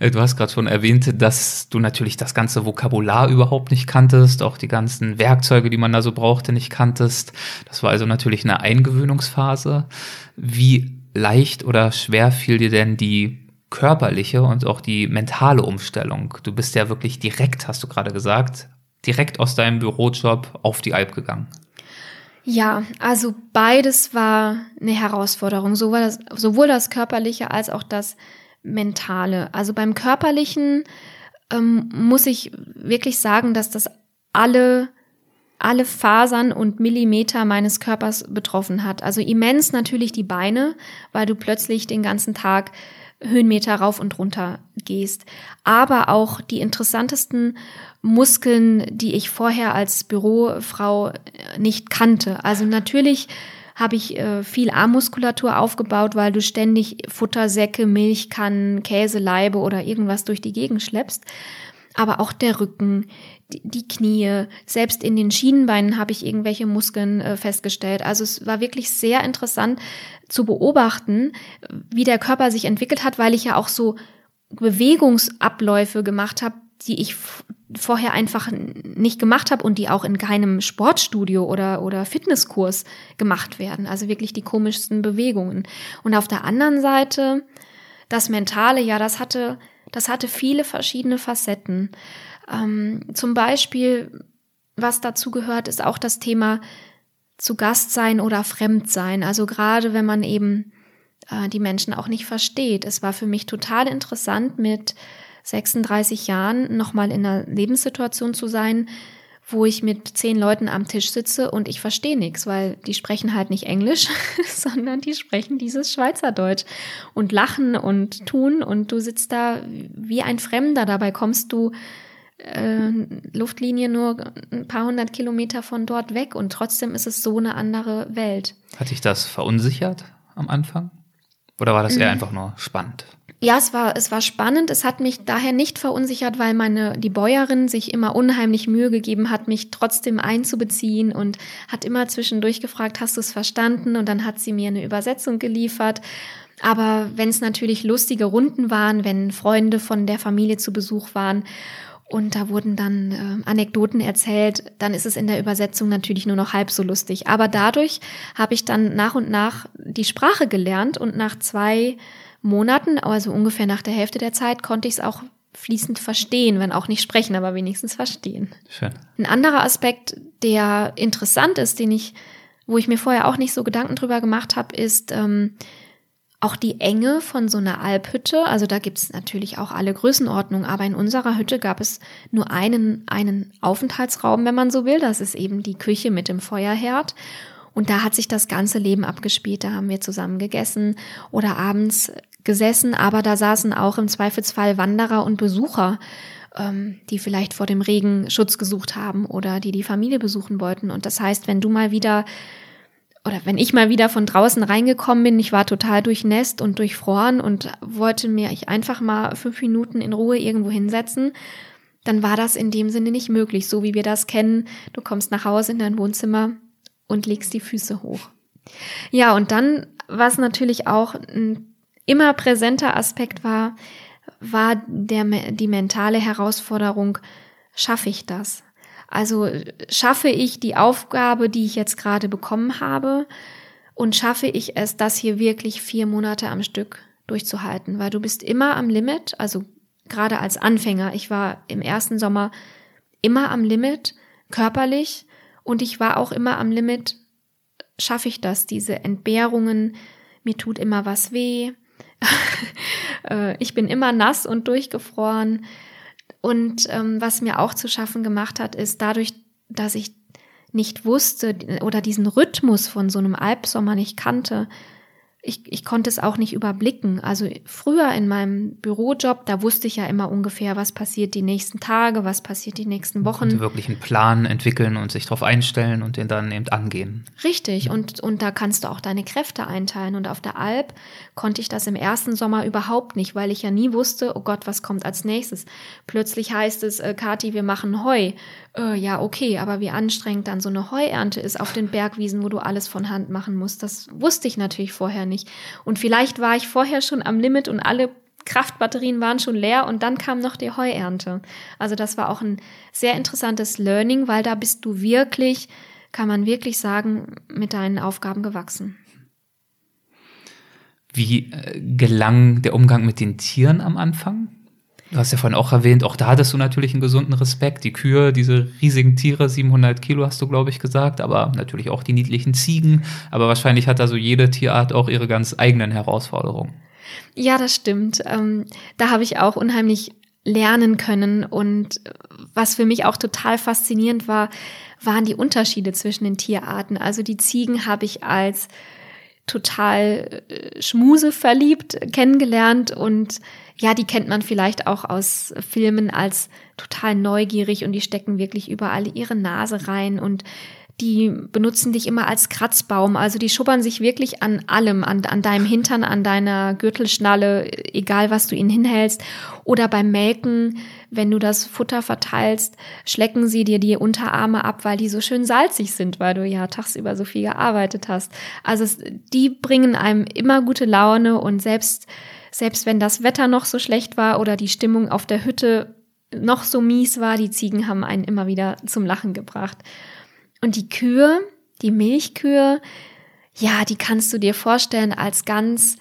Äh, du hast gerade schon erwähnt, dass du natürlich das ganze Vokabular überhaupt nicht kanntest, auch die ganzen Werkzeuge, die man da so brauchte, nicht kanntest. Das war also natürlich eine Eingewöhnungsphase. Wie leicht oder schwer fiel dir denn die körperliche und auch die mentale Umstellung? Du bist ja wirklich direkt, hast du gerade gesagt, direkt aus deinem Bürojob auf die Alp gegangen. Ja, also beides war eine Herausforderung, sowohl das, sowohl das körperliche als auch das mentale. Also beim körperlichen ähm, muss ich wirklich sagen, dass das alle alle Fasern und Millimeter meines Körpers betroffen hat. Also immens natürlich die Beine, weil du plötzlich den ganzen Tag Höhenmeter rauf und runter gehst. Aber auch die interessantesten Muskeln, die ich vorher als Bürofrau nicht kannte. Also natürlich habe ich äh, viel Armmuskulatur aufgebaut, weil du ständig Futtersäcke, Milchkannen, Käselaibe oder irgendwas durch die Gegend schleppst. Aber auch der Rücken, die, die Knie, selbst in den Schienenbeinen habe ich irgendwelche Muskeln äh, festgestellt. Also es war wirklich sehr interessant zu beobachten, wie der Körper sich entwickelt hat, weil ich ja auch so Bewegungsabläufe gemacht habe, die ich vorher einfach nicht gemacht habe und die auch in keinem Sportstudio oder, oder Fitnesskurs gemacht werden. Also wirklich die komischsten Bewegungen. Und auf der anderen Seite, das Mentale, ja, das hatte, das hatte viele verschiedene Facetten. Ähm, zum Beispiel, was dazu gehört, ist auch das Thema zu Gast sein oder fremd sein. Also gerade wenn man eben äh, die Menschen auch nicht versteht. Es war für mich total interessant mit 36 Jahren nochmal in einer Lebenssituation zu sein, wo ich mit zehn Leuten am Tisch sitze und ich verstehe nichts, weil die sprechen halt nicht Englisch, sondern die sprechen dieses Schweizerdeutsch und lachen und tun und du sitzt da wie ein Fremder. Dabei kommst du äh, Luftlinie nur ein paar hundert Kilometer von dort weg und trotzdem ist es so eine andere Welt. Hat dich das verunsichert am Anfang? Oder war das eher mhm. einfach nur spannend? Ja, es war, es war spannend. Es hat mich daher nicht verunsichert, weil meine, die Bäuerin sich immer unheimlich Mühe gegeben hat, mich trotzdem einzubeziehen und hat immer zwischendurch gefragt, hast du es verstanden? Und dann hat sie mir eine Übersetzung geliefert. Aber wenn es natürlich lustige Runden waren, wenn Freunde von der Familie zu Besuch waren und da wurden dann äh, Anekdoten erzählt, dann ist es in der Übersetzung natürlich nur noch halb so lustig. Aber dadurch habe ich dann nach und nach die Sprache gelernt und nach zwei Monaten, also ungefähr nach der Hälfte der Zeit, konnte ich es auch fließend verstehen, wenn auch nicht sprechen, aber wenigstens verstehen. Schön. Ein anderer Aspekt, der interessant ist, den ich, wo ich mir vorher auch nicht so Gedanken drüber gemacht habe, ist ähm, auch die Enge von so einer Alphütte. Also da gibt es natürlich auch alle Größenordnungen, aber in unserer Hütte gab es nur einen, einen Aufenthaltsraum, wenn man so will. Das ist eben die Küche mit dem Feuerherd. Und da hat sich das ganze Leben abgespielt. Da haben wir zusammen gegessen oder abends gesessen, aber da saßen auch im Zweifelsfall Wanderer und Besucher, ähm, die vielleicht vor dem Regen Schutz gesucht haben oder die die Familie besuchen wollten. Und das heißt, wenn du mal wieder oder wenn ich mal wieder von draußen reingekommen bin, ich war total durchnässt und durchfroren und wollte mir ich einfach mal fünf Minuten in Ruhe irgendwo hinsetzen, dann war das in dem Sinne nicht möglich, so wie wir das kennen. Du kommst nach Hause in dein Wohnzimmer und legst die Füße hoch. Ja, und dann, was natürlich auch ein immer präsenter Aspekt war, war der, die mentale Herausforderung, schaffe ich das? Also schaffe ich die Aufgabe, die ich jetzt gerade bekommen habe und schaffe ich es, das hier wirklich vier Monate am Stück durchzuhalten, weil du bist immer am Limit, also gerade als Anfänger. Ich war im ersten Sommer immer am Limit, körperlich, und ich war auch immer am Limit, schaffe ich das, diese Entbehrungen, mir tut immer was weh, ich bin immer nass und durchgefroren. Und ähm, was mir auch zu schaffen gemacht hat, ist dadurch, dass ich nicht wusste oder diesen Rhythmus von so einem Albsommer nicht kannte, ich, ich konnte es auch nicht überblicken. Also früher in meinem Bürojob, da wusste ich ja immer ungefähr, was passiert die nächsten Tage, was passiert die nächsten Wochen. Und wirklich einen Plan entwickeln und sich darauf einstellen und den dann eben angehen. Richtig, und, und da kannst du auch deine Kräfte einteilen. Und auf der Alp konnte ich das im ersten Sommer überhaupt nicht, weil ich ja nie wusste, oh Gott, was kommt als nächstes. Plötzlich heißt es, äh, Kathi, wir machen Heu. Äh, ja, okay, aber wie anstrengend dann so eine Heuernte ist auf den Bergwiesen, wo du alles von Hand machen musst, das wusste ich natürlich vorher nicht. Und vielleicht war ich vorher schon am Limit und alle Kraftbatterien waren schon leer und dann kam noch die Heuernte. Also das war auch ein sehr interessantes Learning, weil da bist du wirklich, kann man wirklich sagen, mit deinen Aufgaben gewachsen. Wie äh, gelang der Umgang mit den Tieren am Anfang? Du hast ja vorhin auch erwähnt, auch da hattest du natürlich einen gesunden Respekt. Die Kühe, diese riesigen Tiere, 700 Kilo hast du, glaube ich, gesagt, aber natürlich auch die niedlichen Ziegen. Aber wahrscheinlich hat da so jede Tierart auch ihre ganz eigenen Herausforderungen. Ja, das stimmt. Ähm, da habe ich auch unheimlich lernen können. Und was für mich auch total faszinierend war, waren die Unterschiede zwischen den Tierarten. Also die Ziegen habe ich als total äh, schmuse verliebt kennengelernt und ja, die kennt man vielleicht auch aus Filmen als total neugierig und die stecken wirklich überall ihre Nase rein und die benutzen dich immer als Kratzbaum. Also die schubbern sich wirklich an allem, an, an deinem Hintern, an deiner Gürtelschnalle, egal was du ihnen hinhältst. Oder beim Melken, wenn du das Futter verteilst, schlecken sie dir die Unterarme ab, weil die so schön salzig sind, weil du ja tagsüber so viel gearbeitet hast. Also die bringen einem immer gute Laune und selbst selbst wenn das Wetter noch so schlecht war oder die Stimmung auf der Hütte noch so mies war, die Ziegen haben einen immer wieder zum Lachen gebracht. Und die Kühe, die Milchkühe, ja, die kannst du dir vorstellen als ganz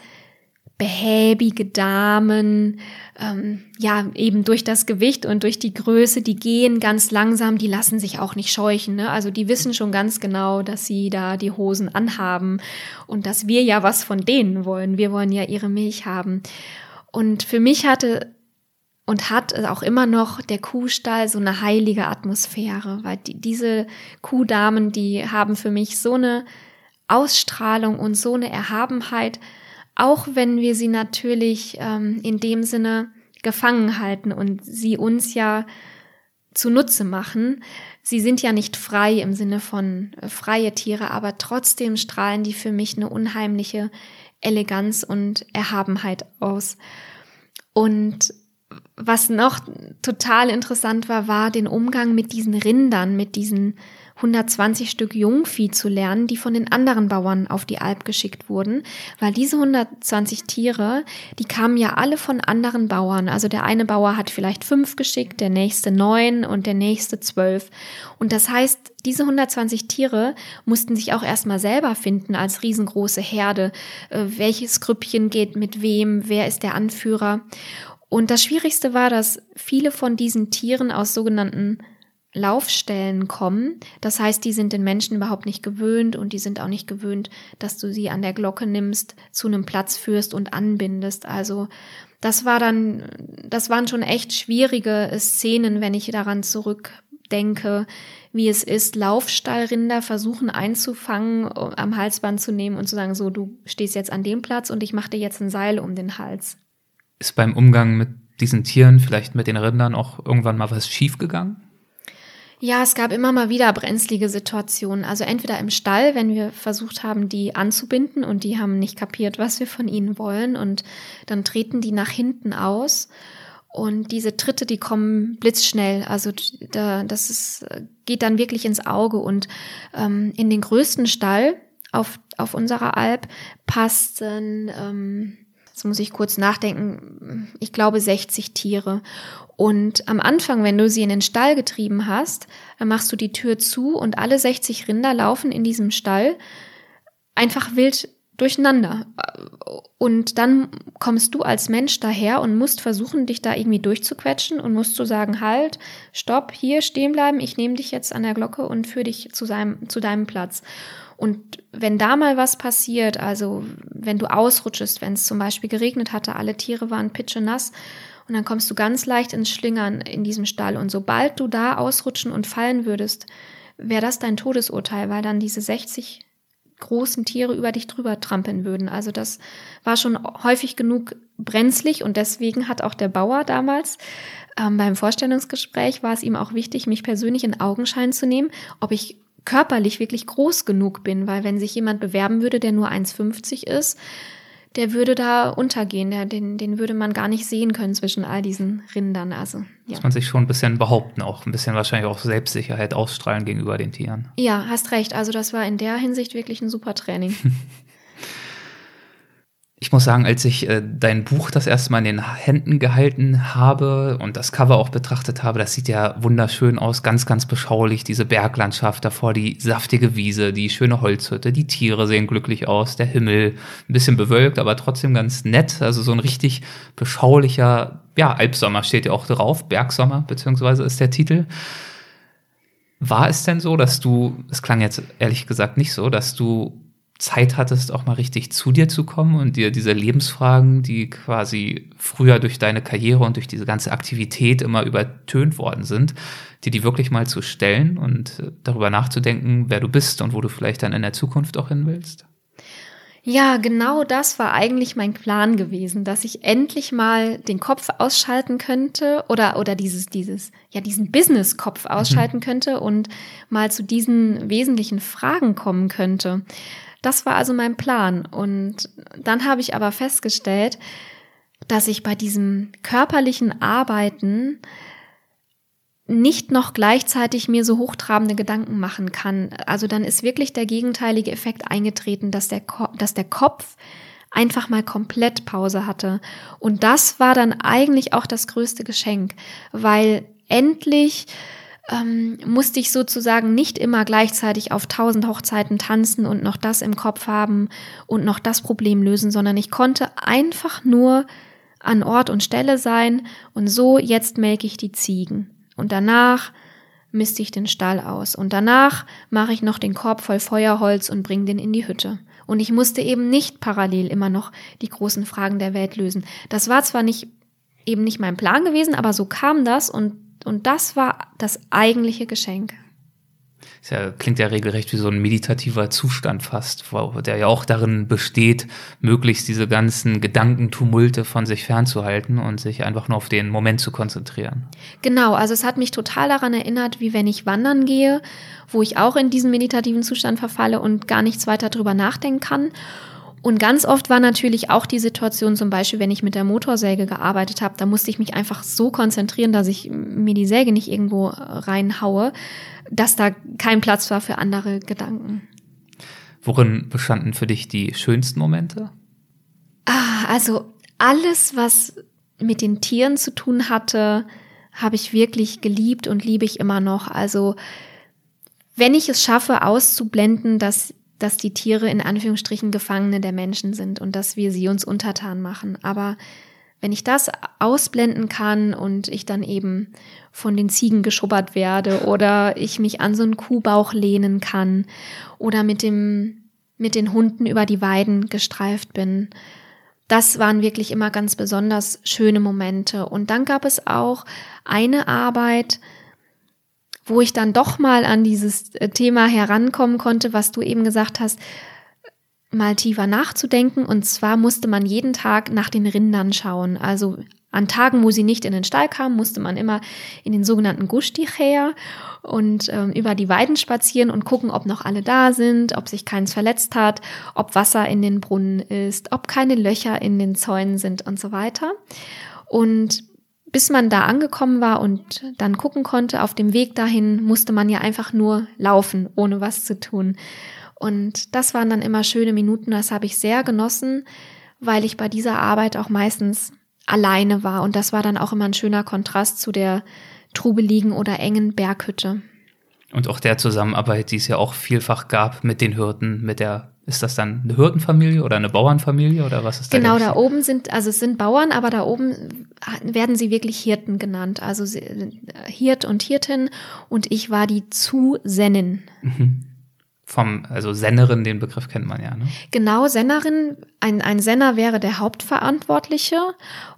behäbige Damen, ähm, ja, eben durch das Gewicht und durch die Größe, die gehen ganz langsam, die lassen sich auch nicht scheuchen. Ne? Also die wissen schon ganz genau, dass sie da die Hosen anhaben und dass wir ja was von denen wollen. Wir wollen ja ihre Milch haben. Und für mich hatte und hat auch immer noch der Kuhstall so eine heilige Atmosphäre, weil die, diese Kuhdamen, die haben für mich so eine Ausstrahlung und so eine Erhabenheit, auch wenn wir sie natürlich ähm, in dem Sinne gefangen halten und sie uns ja zunutze machen. Sie sind ja nicht frei im Sinne von äh, freie Tiere, aber trotzdem strahlen die für mich eine unheimliche Eleganz und Erhabenheit aus. Und was noch total interessant war, war den Umgang mit diesen Rindern, mit diesen 120 Stück Jungvieh zu lernen, die von den anderen Bauern auf die Alp geschickt wurden, weil diese 120 Tiere, die kamen ja alle von anderen Bauern. Also der eine Bauer hat vielleicht fünf geschickt, der nächste neun und der nächste zwölf. Und das heißt, diese 120 Tiere mussten sich auch erstmal selber finden als riesengroße Herde. Äh, welches Grüppchen geht mit wem? Wer ist der Anführer? Und das Schwierigste war, dass viele von diesen Tieren aus sogenannten Laufstellen kommen. Das heißt, die sind den Menschen überhaupt nicht gewöhnt und die sind auch nicht gewöhnt, dass du sie an der Glocke nimmst, zu einem Platz führst und anbindest. Also das war dann, das waren schon echt schwierige Szenen, wenn ich daran zurückdenke, wie es ist, Laufstallrinder versuchen einzufangen, am Halsband zu nehmen und zu sagen, so, du stehst jetzt an dem Platz und ich mache dir jetzt ein Seil um den Hals. Ist beim Umgang mit diesen Tieren, vielleicht mit den Rindern, auch irgendwann mal was schiefgegangen? Ja, es gab immer mal wieder brenzlige Situationen. Also entweder im Stall, wenn wir versucht haben, die anzubinden und die haben nicht kapiert, was wir von ihnen wollen und dann treten die nach hinten aus. Und diese Tritte, die kommen blitzschnell. Also da, das ist, geht dann wirklich ins Auge. Und ähm, in den größten Stall auf, auf unserer Alp passen ähm, jetzt muss ich kurz nachdenken, ich glaube 60 Tiere. Und am Anfang, wenn du sie in den Stall getrieben hast, dann machst du die Tür zu und alle 60 Rinder laufen in diesem Stall einfach wild durcheinander. Und dann kommst du als Mensch daher und musst versuchen, dich da irgendwie durchzuquetschen und musst zu sagen, halt, stopp, hier stehen bleiben, ich nehme dich jetzt an der Glocke und führe dich zu, seinem, zu deinem Platz. Und wenn da mal was passiert, also wenn du ausrutschest, wenn es zum Beispiel geregnet hatte, alle Tiere waren pitschenass und dann kommst du ganz leicht ins Schlingern in diesem Stall und sobald du da ausrutschen und fallen würdest, wäre das dein Todesurteil, weil dann diese 60 großen Tiere über dich drüber trampeln würden. Also das war schon häufig genug brenzlig und deswegen hat auch der Bauer damals ähm, beim Vorstellungsgespräch war es ihm auch wichtig, mich persönlich in Augenschein zu nehmen, ob ich körperlich wirklich groß genug bin, weil wenn sich jemand bewerben würde, der nur 1,50 ist, der würde da untergehen, der, den, den würde man gar nicht sehen können zwischen all diesen Rindern. Also, ja. Muss man sich schon ein bisschen behaupten, auch ein bisschen wahrscheinlich auch Selbstsicherheit ausstrahlen gegenüber den Tieren. Ja, hast recht. Also das war in der Hinsicht wirklich ein super Training. Ich muss sagen, als ich äh, dein Buch das erste Mal in den Händen gehalten habe und das Cover auch betrachtet habe, das sieht ja wunderschön aus, ganz, ganz beschaulich, diese Berglandschaft davor, die saftige Wiese, die schöne Holzhütte, die Tiere sehen glücklich aus, der Himmel ein bisschen bewölkt, aber trotzdem ganz nett, also so ein richtig beschaulicher, ja, Alpsommer steht ja auch drauf, Bergsommer, beziehungsweise ist der Titel. War es denn so, dass du, es klang jetzt ehrlich gesagt nicht so, dass du Zeit hattest, auch mal richtig zu dir zu kommen und dir diese Lebensfragen, die quasi früher durch deine Karriere und durch diese ganze Aktivität immer übertönt worden sind, dir die wirklich mal zu stellen und äh, darüber nachzudenken, wer du bist und wo du vielleicht dann in der Zukunft auch hin willst? Ja, genau das war eigentlich mein Plan gewesen, dass ich endlich mal den Kopf ausschalten könnte oder, oder dieses, dieses, ja, diesen Business-Kopf mhm. ausschalten mhm. könnte und mal zu diesen wesentlichen Fragen kommen könnte. Das war also mein Plan. Und dann habe ich aber festgestellt, dass ich bei diesem körperlichen Arbeiten nicht noch gleichzeitig mir so hochtrabende Gedanken machen kann. Also dann ist wirklich der gegenteilige Effekt eingetreten, dass der, Ko dass der Kopf einfach mal komplett Pause hatte. Und das war dann eigentlich auch das größte Geschenk, weil endlich ähm, musste ich sozusagen nicht immer gleichzeitig auf tausend Hochzeiten tanzen und noch das im Kopf haben und noch das Problem lösen, sondern ich konnte einfach nur an Ort und Stelle sein und so jetzt melke ich die Ziegen und danach misste ich den Stall aus und danach mache ich noch den Korb voll Feuerholz und bringe den in die Hütte. Und ich musste eben nicht parallel immer noch die großen Fragen der Welt lösen. Das war zwar nicht eben nicht mein Plan gewesen, aber so kam das und und das war das eigentliche Geschenk. Das ja, klingt ja regelrecht wie so ein meditativer Zustand fast, der ja auch darin besteht, möglichst diese ganzen Gedankentumulte von sich fernzuhalten und sich einfach nur auf den Moment zu konzentrieren. Genau, also es hat mich total daran erinnert, wie wenn ich wandern gehe, wo ich auch in diesen meditativen Zustand verfalle und gar nichts weiter drüber nachdenken kann. Und ganz oft war natürlich auch die Situation, zum Beispiel, wenn ich mit der Motorsäge gearbeitet habe, da musste ich mich einfach so konzentrieren, dass ich mir die Säge nicht irgendwo reinhaue, dass da kein Platz war für andere Gedanken. Worin bestanden für dich die schönsten Momente? Ah, also alles, was mit den Tieren zu tun hatte, habe ich wirklich geliebt und liebe ich immer noch. Also wenn ich es schaffe, auszublenden, dass dass die Tiere in Anführungsstrichen Gefangene der Menschen sind und dass wir sie uns untertan machen. Aber wenn ich das ausblenden kann und ich dann eben von den Ziegen geschubbert werde oder ich mich an so einen Kuhbauch lehnen kann oder mit dem, mit den Hunden über die Weiden gestreift bin, das waren wirklich immer ganz besonders schöne Momente. Und dann gab es auch eine Arbeit, wo ich dann doch mal an dieses äh, Thema herankommen konnte, was du eben gesagt hast, mal tiefer nachzudenken. Und zwar musste man jeden Tag nach den Rindern schauen. Also an Tagen, wo sie nicht in den Stall kamen, musste man immer in den sogenannten Gustich her und ähm, über die Weiden spazieren und gucken, ob noch alle da sind, ob sich keins verletzt hat, ob Wasser in den Brunnen ist, ob keine Löcher in den Zäunen sind und so weiter. Und bis man da angekommen war und dann gucken konnte, auf dem Weg dahin musste man ja einfach nur laufen, ohne was zu tun. Und das waren dann immer schöne Minuten, das habe ich sehr genossen, weil ich bei dieser Arbeit auch meistens alleine war. Und das war dann auch immer ein schöner Kontrast zu der trubeligen oder engen Berghütte. Und auch der Zusammenarbeit, die es ja auch vielfach gab mit den Hirten, mit der, ist das dann eine Hirtenfamilie oder eine Bauernfamilie oder was ist das? Genau, da oben sind, also es sind Bauern, aber da oben werden sie wirklich Hirten genannt. Also Hirt und Hirtin und ich war die Zusennin. Mhm. Vom, also Sennerin, den Begriff kennt man ja, ne? Genau, Sennerin, ein, ein Senner wäre der Hauptverantwortliche,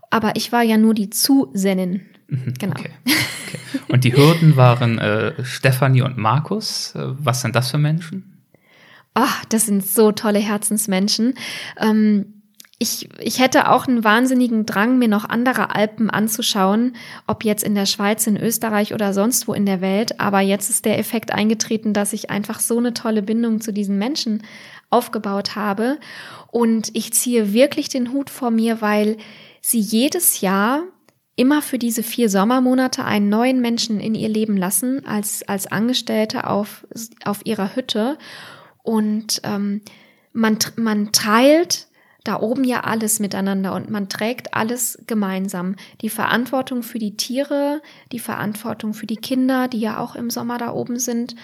aber ich war ja nur die Zusennin. Mhm, genau. Okay. okay. Und die Hürden waren äh, Stefanie und Markus. Äh, was sind das für Menschen? Ach, das sind so tolle Herzensmenschen. Ähm, ich, ich hätte auch einen wahnsinnigen Drang, mir noch andere Alpen anzuschauen, ob jetzt in der Schweiz, in Österreich oder sonst wo in der Welt. Aber jetzt ist der Effekt eingetreten, dass ich einfach so eine tolle Bindung zu diesen Menschen aufgebaut habe. Und ich ziehe wirklich den Hut vor mir, weil sie jedes Jahr immer für diese vier Sommermonate einen neuen Menschen in ihr Leben lassen, als, als Angestellte auf, auf ihrer Hütte. Und ähm, man, man teilt da oben ja alles miteinander und man trägt alles gemeinsam. Die Verantwortung für die Tiere, die Verantwortung für die Kinder, die ja auch im Sommer da oben sind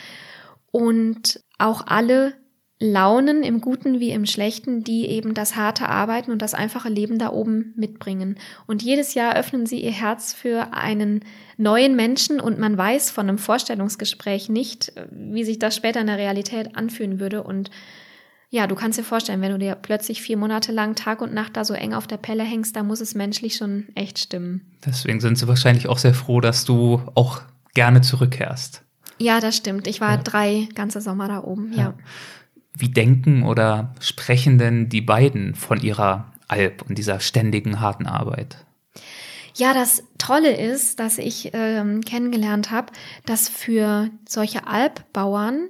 und auch alle Launen im Guten wie im Schlechten, die eben das harte Arbeiten und das einfache Leben da oben mitbringen. Und jedes Jahr öffnen sie ihr Herz für einen neuen Menschen und man weiß von einem Vorstellungsgespräch nicht, wie sich das später in der Realität anfühlen würde. Und ja, du kannst dir vorstellen, wenn du dir plötzlich vier Monate lang Tag und Nacht da so eng auf der Pelle hängst, da muss es menschlich schon echt stimmen. Deswegen sind sie wahrscheinlich auch sehr froh, dass du auch gerne zurückkehrst. Ja, das stimmt. Ich war ja. drei ganze Sommer da oben, ja. ja. Wie denken oder sprechen denn die beiden von ihrer Alp und dieser ständigen harten Arbeit? Ja, das Tolle ist, dass ich ähm, kennengelernt habe, dass für solche Albbauern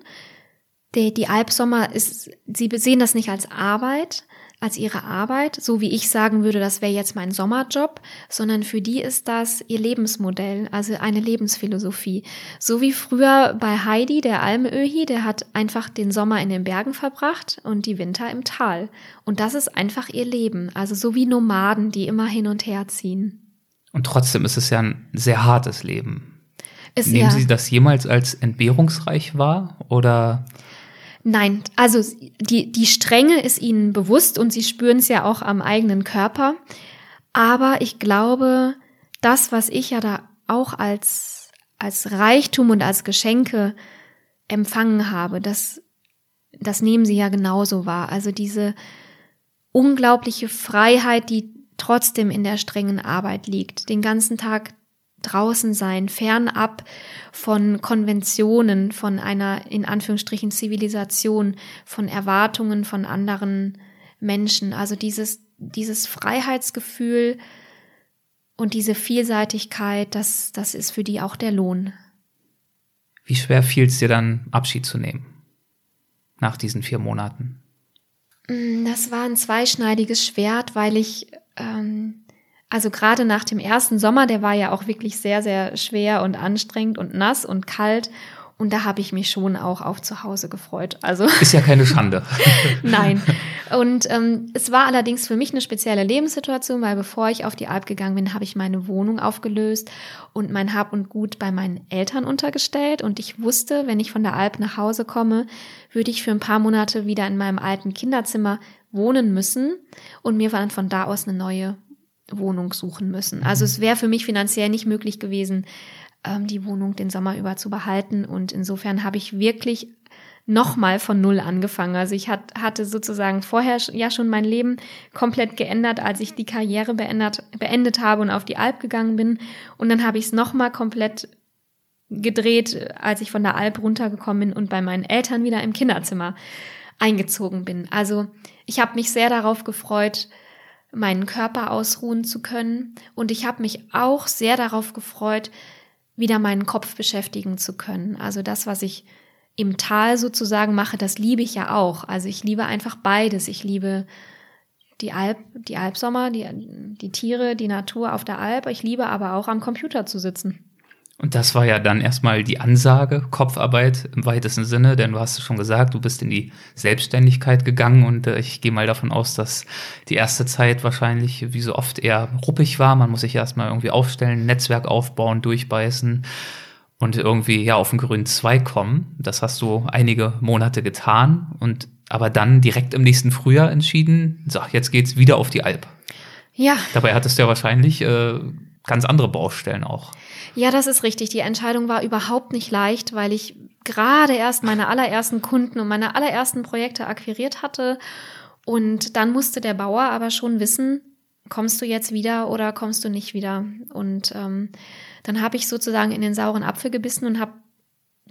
die, die Alpsommer ist, sie sehen das nicht als Arbeit, als ihre Arbeit, so wie ich sagen würde, das wäre jetzt mein Sommerjob, sondern für die ist das ihr Lebensmodell, also eine Lebensphilosophie. So wie früher bei Heidi, der Almöhi, der hat einfach den Sommer in den Bergen verbracht und die Winter im Tal. Und das ist einfach ihr Leben, also so wie Nomaden, die immer hin und her ziehen. Und trotzdem ist es ja ein sehr hartes Leben. Ist, Nehmen ja. Sie das jemals als entbehrungsreich wahr oder? Nein, also die, die Strenge ist ihnen bewusst und sie spüren es ja auch am eigenen Körper. Aber ich glaube, das, was ich ja da auch als, als Reichtum und als Geschenke empfangen habe, das, das nehmen sie ja genauso wahr. Also diese unglaubliche Freiheit, die trotzdem in der strengen Arbeit liegt. Den ganzen Tag draußen sein, fernab von Konventionen, von einer in Anführungsstrichen Zivilisation, von Erwartungen von anderen Menschen. Also dieses, dieses Freiheitsgefühl und diese Vielseitigkeit, das, das ist für die auch der Lohn. Wie schwer fiel es dir dann, Abschied zu nehmen nach diesen vier Monaten? Mm, das war ein zweischneidiges Schwert, weil ich ähm, also gerade nach dem ersten Sommer, der war ja auch wirklich sehr, sehr schwer und anstrengend und nass und kalt. Und da habe ich mich schon auch auf zu Hause gefreut. Also ist ja keine Schande. Nein. Und ähm, es war allerdings für mich eine spezielle Lebenssituation, weil bevor ich auf die Alp gegangen bin, habe ich meine Wohnung aufgelöst und mein Hab und Gut bei meinen Eltern untergestellt. Und ich wusste, wenn ich von der Alp nach Hause komme, würde ich für ein paar Monate wieder in meinem alten Kinderzimmer wohnen müssen und mir dann von da aus eine neue Wohnung suchen müssen. Also es wäre für mich finanziell nicht möglich gewesen, ähm, die Wohnung den Sommer über zu behalten. Und insofern habe ich wirklich nochmal von Null angefangen. Also ich hat, hatte sozusagen vorher ja schon mein Leben komplett geändert, als ich die Karriere beendet, beendet habe und auf die Alp gegangen bin. Und dann habe ich es nochmal komplett gedreht, als ich von der Alp runtergekommen bin und bei meinen Eltern wieder im Kinderzimmer eingezogen bin. Also ich habe mich sehr darauf gefreut, meinen Körper ausruhen zu können. Und ich habe mich auch sehr darauf gefreut, wieder meinen Kopf beschäftigen zu können. Also das, was ich im Tal sozusagen mache, das liebe ich ja auch. Also ich liebe einfach beides. Ich liebe die Alp, die Alpsommer, die, die Tiere, die Natur auf der Alp. Ich liebe aber auch am Computer zu sitzen. Und das war ja dann erstmal die Ansage, Kopfarbeit im weitesten Sinne, denn du hast es schon gesagt, du bist in die Selbstständigkeit gegangen und äh, ich gehe mal davon aus, dass die erste Zeit wahrscheinlich wie so oft eher ruppig war. Man muss sich erstmal irgendwie aufstellen, Netzwerk aufbauen, durchbeißen und irgendwie ja auf den grünen Zweig kommen. Das hast du einige Monate getan und aber dann direkt im nächsten Frühjahr entschieden, so, jetzt geht's wieder auf die Alp. Ja. Dabei hattest du ja wahrscheinlich äh, ganz andere Baustellen auch. Ja, das ist richtig. Die Entscheidung war überhaupt nicht leicht, weil ich gerade erst meine allerersten Kunden und meine allerersten Projekte akquiriert hatte. Und dann musste der Bauer aber schon wissen, kommst du jetzt wieder oder kommst du nicht wieder? Und ähm, dann habe ich sozusagen in den sauren Apfel gebissen und habe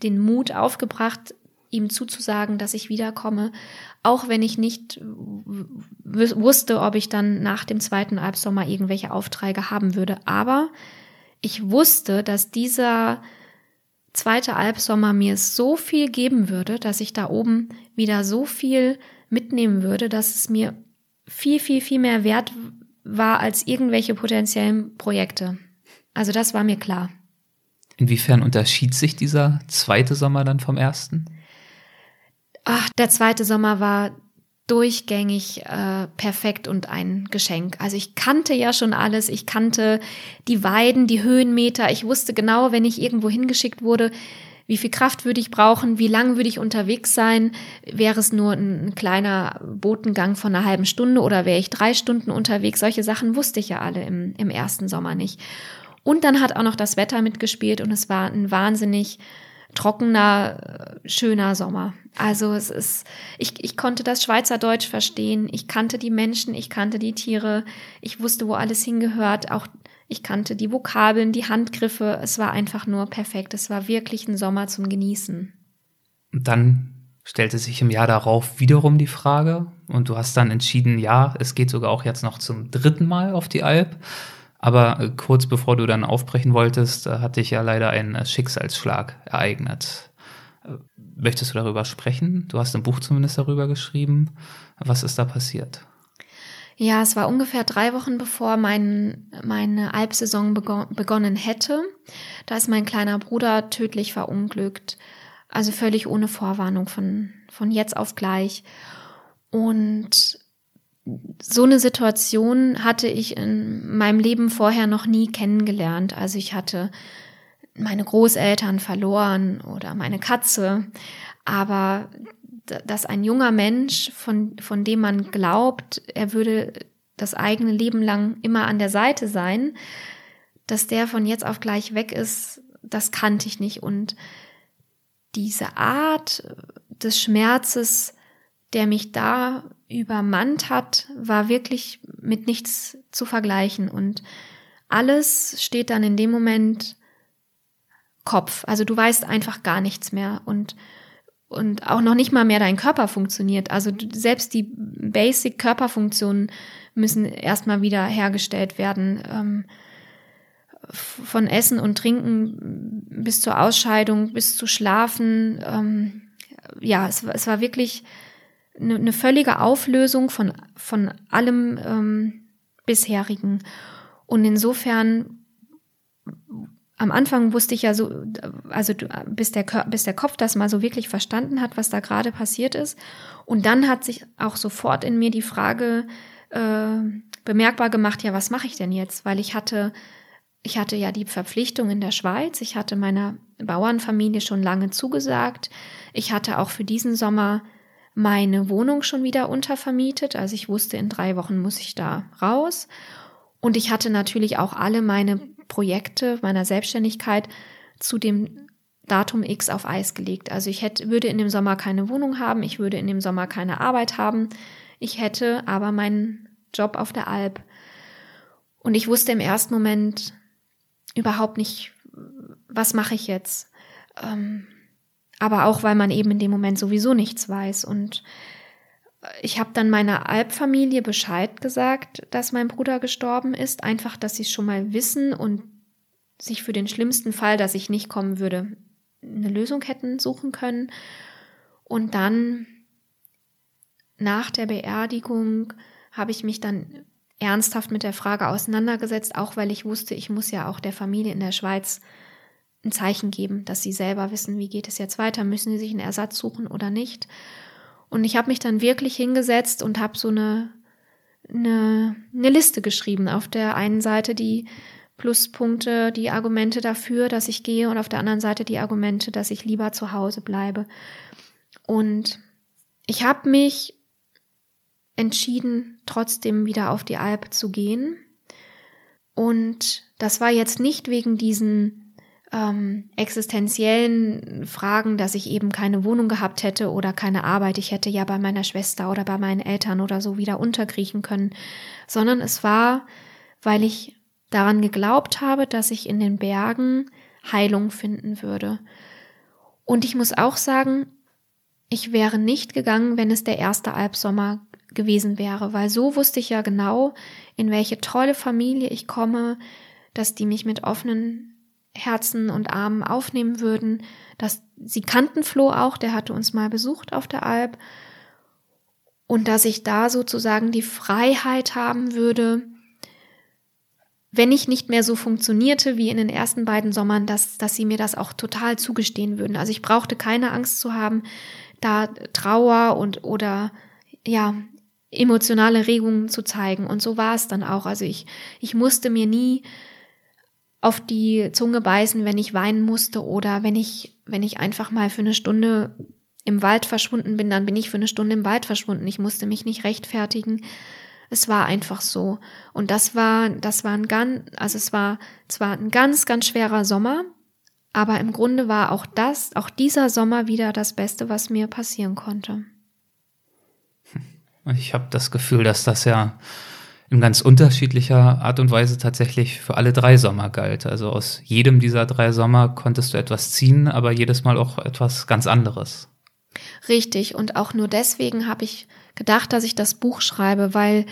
den Mut aufgebracht, ihm zuzusagen, dass ich wiederkomme, auch wenn ich nicht wusste, ob ich dann nach dem zweiten Albsommer irgendwelche Aufträge haben würde. Aber ich wusste, dass dieser zweite Albsommer mir so viel geben würde, dass ich da oben wieder so viel mitnehmen würde, dass es mir viel, viel, viel mehr wert war als irgendwelche potenziellen Projekte. Also das war mir klar. Inwiefern unterschied sich dieser zweite Sommer dann vom ersten? Ach, der zweite Sommer war durchgängig äh, perfekt und ein Geschenk. Also ich kannte ja schon alles, ich kannte die Weiden, die Höhenmeter, ich wusste genau, wenn ich irgendwo hingeschickt wurde, wie viel Kraft würde ich brauchen, wie lang würde ich unterwegs sein, wäre es nur ein, ein kleiner Botengang von einer halben Stunde oder wäre ich drei Stunden unterwegs, solche Sachen wusste ich ja alle im, im ersten Sommer nicht. Und dann hat auch noch das Wetter mitgespielt und es war ein wahnsinnig trockener, schöner Sommer. Also es ist, ich, ich konnte das Schweizerdeutsch verstehen, ich kannte die Menschen, ich kannte die Tiere, ich wusste, wo alles hingehört, auch ich kannte die Vokabeln, die Handgriffe, es war einfach nur perfekt, es war wirklich ein Sommer zum Genießen. Und dann stellte sich im Jahr darauf wiederum die Frage und du hast dann entschieden, ja, es geht sogar auch jetzt noch zum dritten Mal auf die Alp. Aber äh, kurz bevor du dann aufbrechen wolltest, äh, hat dich ja leider ein äh, Schicksalsschlag ereignet. Möchtest du darüber sprechen? Du hast ein Buch zumindest darüber geschrieben. Was ist da passiert? Ja, es war ungefähr drei Wochen bevor mein, meine Alpsaison begon begonnen hätte. Da ist mein kleiner Bruder tödlich verunglückt. Also völlig ohne Vorwarnung von, von jetzt auf gleich. Und so eine Situation hatte ich in meinem Leben vorher noch nie kennengelernt. Also ich hatte meine Großeltern verloren oder meine Katze, aber dass ein junger Mensch, von, von dem man glaubt, er würde das eigene Leben lang immer an der Seite sein, dass der von jetzt auf gleich weg ist, das kannte ich nicht. Und diese Art des Schmerzes, der mich da übermannt hat, war wirklich mit nichts zu vergleichen. Und alles steht dann in dem Moment Kopf. Also du weißt einfach gar nichts mehr und, und auch noch nicht mal mehr dein Körper funktioniert. Also selbst die Basic Körperfunktionen müssen erstmal wieder hergestellt werden. Ähm, von Essen und Trinken bis zur Ausscheidung, bis zu Schlafen. Ähm, ja, es, es war wirklich eine, eine völlige Auflösung von, von allem ähm, bisherigen. Und insofern, am Anfang wusste ich ja so, also bis der, bis der Kopf das mal so wirklich verstanden hat, was da gerade passiert ist. Und dann hat sich auch sofort in mir die Frage äh, bemerkbar gemacht, ja, was mache ich denn jetzt? Weil ich hatte, ich hatte ja die Verpflichtung in der Schweiz, ich hatte meiner Bauernfamilie schon lange zugesagt. Ich hatte auch für diesen Sommer meine Wohnung schon wieder untervermietet. Also ich wusste, in drei Wochen muss ich da raus. Und ich hatte natürlich auch alle meine Projekte meiner Selbstständigkeit zu dem Datum X auf Eis gelegt. Also ich hätte, würde in dem Sommer keine Wohnung haben, ich würde in dem Sommer keine Arbeit haben. Ich hätte aber meinen Job auf der Alp. Und ich wusste im ersten Moment überhaupt nicht, was mache ich jetzt. Ähm, aber auch weil man eben in dem Moment sowieso nichts weiß. Und ich habe dann meiner Albfamilie Bescheid gesagt, dass mein Bruder gestorben ist, einfach, dass sie es schon mal wissen und sich für den schlimmsten Fall, dass ich nicht kommen würde, eine Lösung hätten suchen können. Und dann nach der Beerdigung habe ich mich dann ernsthaft mit der Frage auseinandergesetzt, auch weil ich wusste, ich muss ja auch der Familie in der Schweiz ein Zeichen geben, dass sie selber wissen, wie geht es jetzt weiter, müssen sie sich einen Ersatz suchen oder nicht. Und ich habe mich dann wirklich hingesetzt und habe so eine, eine, eine Liste geschrieben. Auf der einen Seite die Pluspunkte, die Argumente dafür, dass ich gehe und auf der anderen Seite die Argumente, dass ich lieber zu Hause bleibe. Und ich habe mich entschieden, trotzdem wieder auf die Alp zu gehen. Und das war jetzt nicht wegen diesen ähm, existenziellen Fragen, dass ich eben keine Wohnung gehabt hätte oder keine Arbeit. Ich hätte ja bei meiner Schwester oder bei meinen Eltern oder so wieder unterkriechen können, sondern es war, weil ich daran geglaubt habe, dass ich in den Bergen Heilung finden würde. Und ich muss auch sagen, ich wäre nicht gegangen, wenn es der erste Albsommer gewesen wäre, weil so wusste ich ja genau, in welche tolle Familie ich komme, dass die mich mit offenen Herzen und Armen aufnehmen würden, dass sie kannten Flo auch, der hatte uns mal besucht auf der Alp, und dass ich da sozusagen die Freiheit haben würde, wenn ich nicht mehr so funktionierte wie in den ersten beiden Sommern, dass, dass sie mir das auch total zugestehen würden. Also ich brauchte keine Angst zu haben, da Trauer und oder ja, emotionale Regungen zu zeigen. Und so war es dann auch. Also ich, ich musste mir nie auf die Zunge beißen, wenn ich weinen musste oder wenn ich, wenn ich einfach mal für eine Stunde im Wald verschwunden bin, dann bin ich für eine Stunde im Wald verschwunden. Ich musste mich nicht rechtfertigen. Es war einfach so. Und das war, das war ein ganz, also es war zwar ein ganz, ganz schwerer Sommer, aber im Grunde war auch das, auch dieser Sommer wieder das Beste, was mir passieren konnte. Ich habe das Gefühl, dass das ja in ganz unterschiedlicher Art und Weise tatsächlich für alle drei Sommer galt. Also aus jedem dieser drei Sommer konntest du etwas ziehen, aber jedes Mal auch etwas ganz anderes. Richtig. Und auch nur deswegen habe ich gedacht, dass ich das Buch schreibe, weil,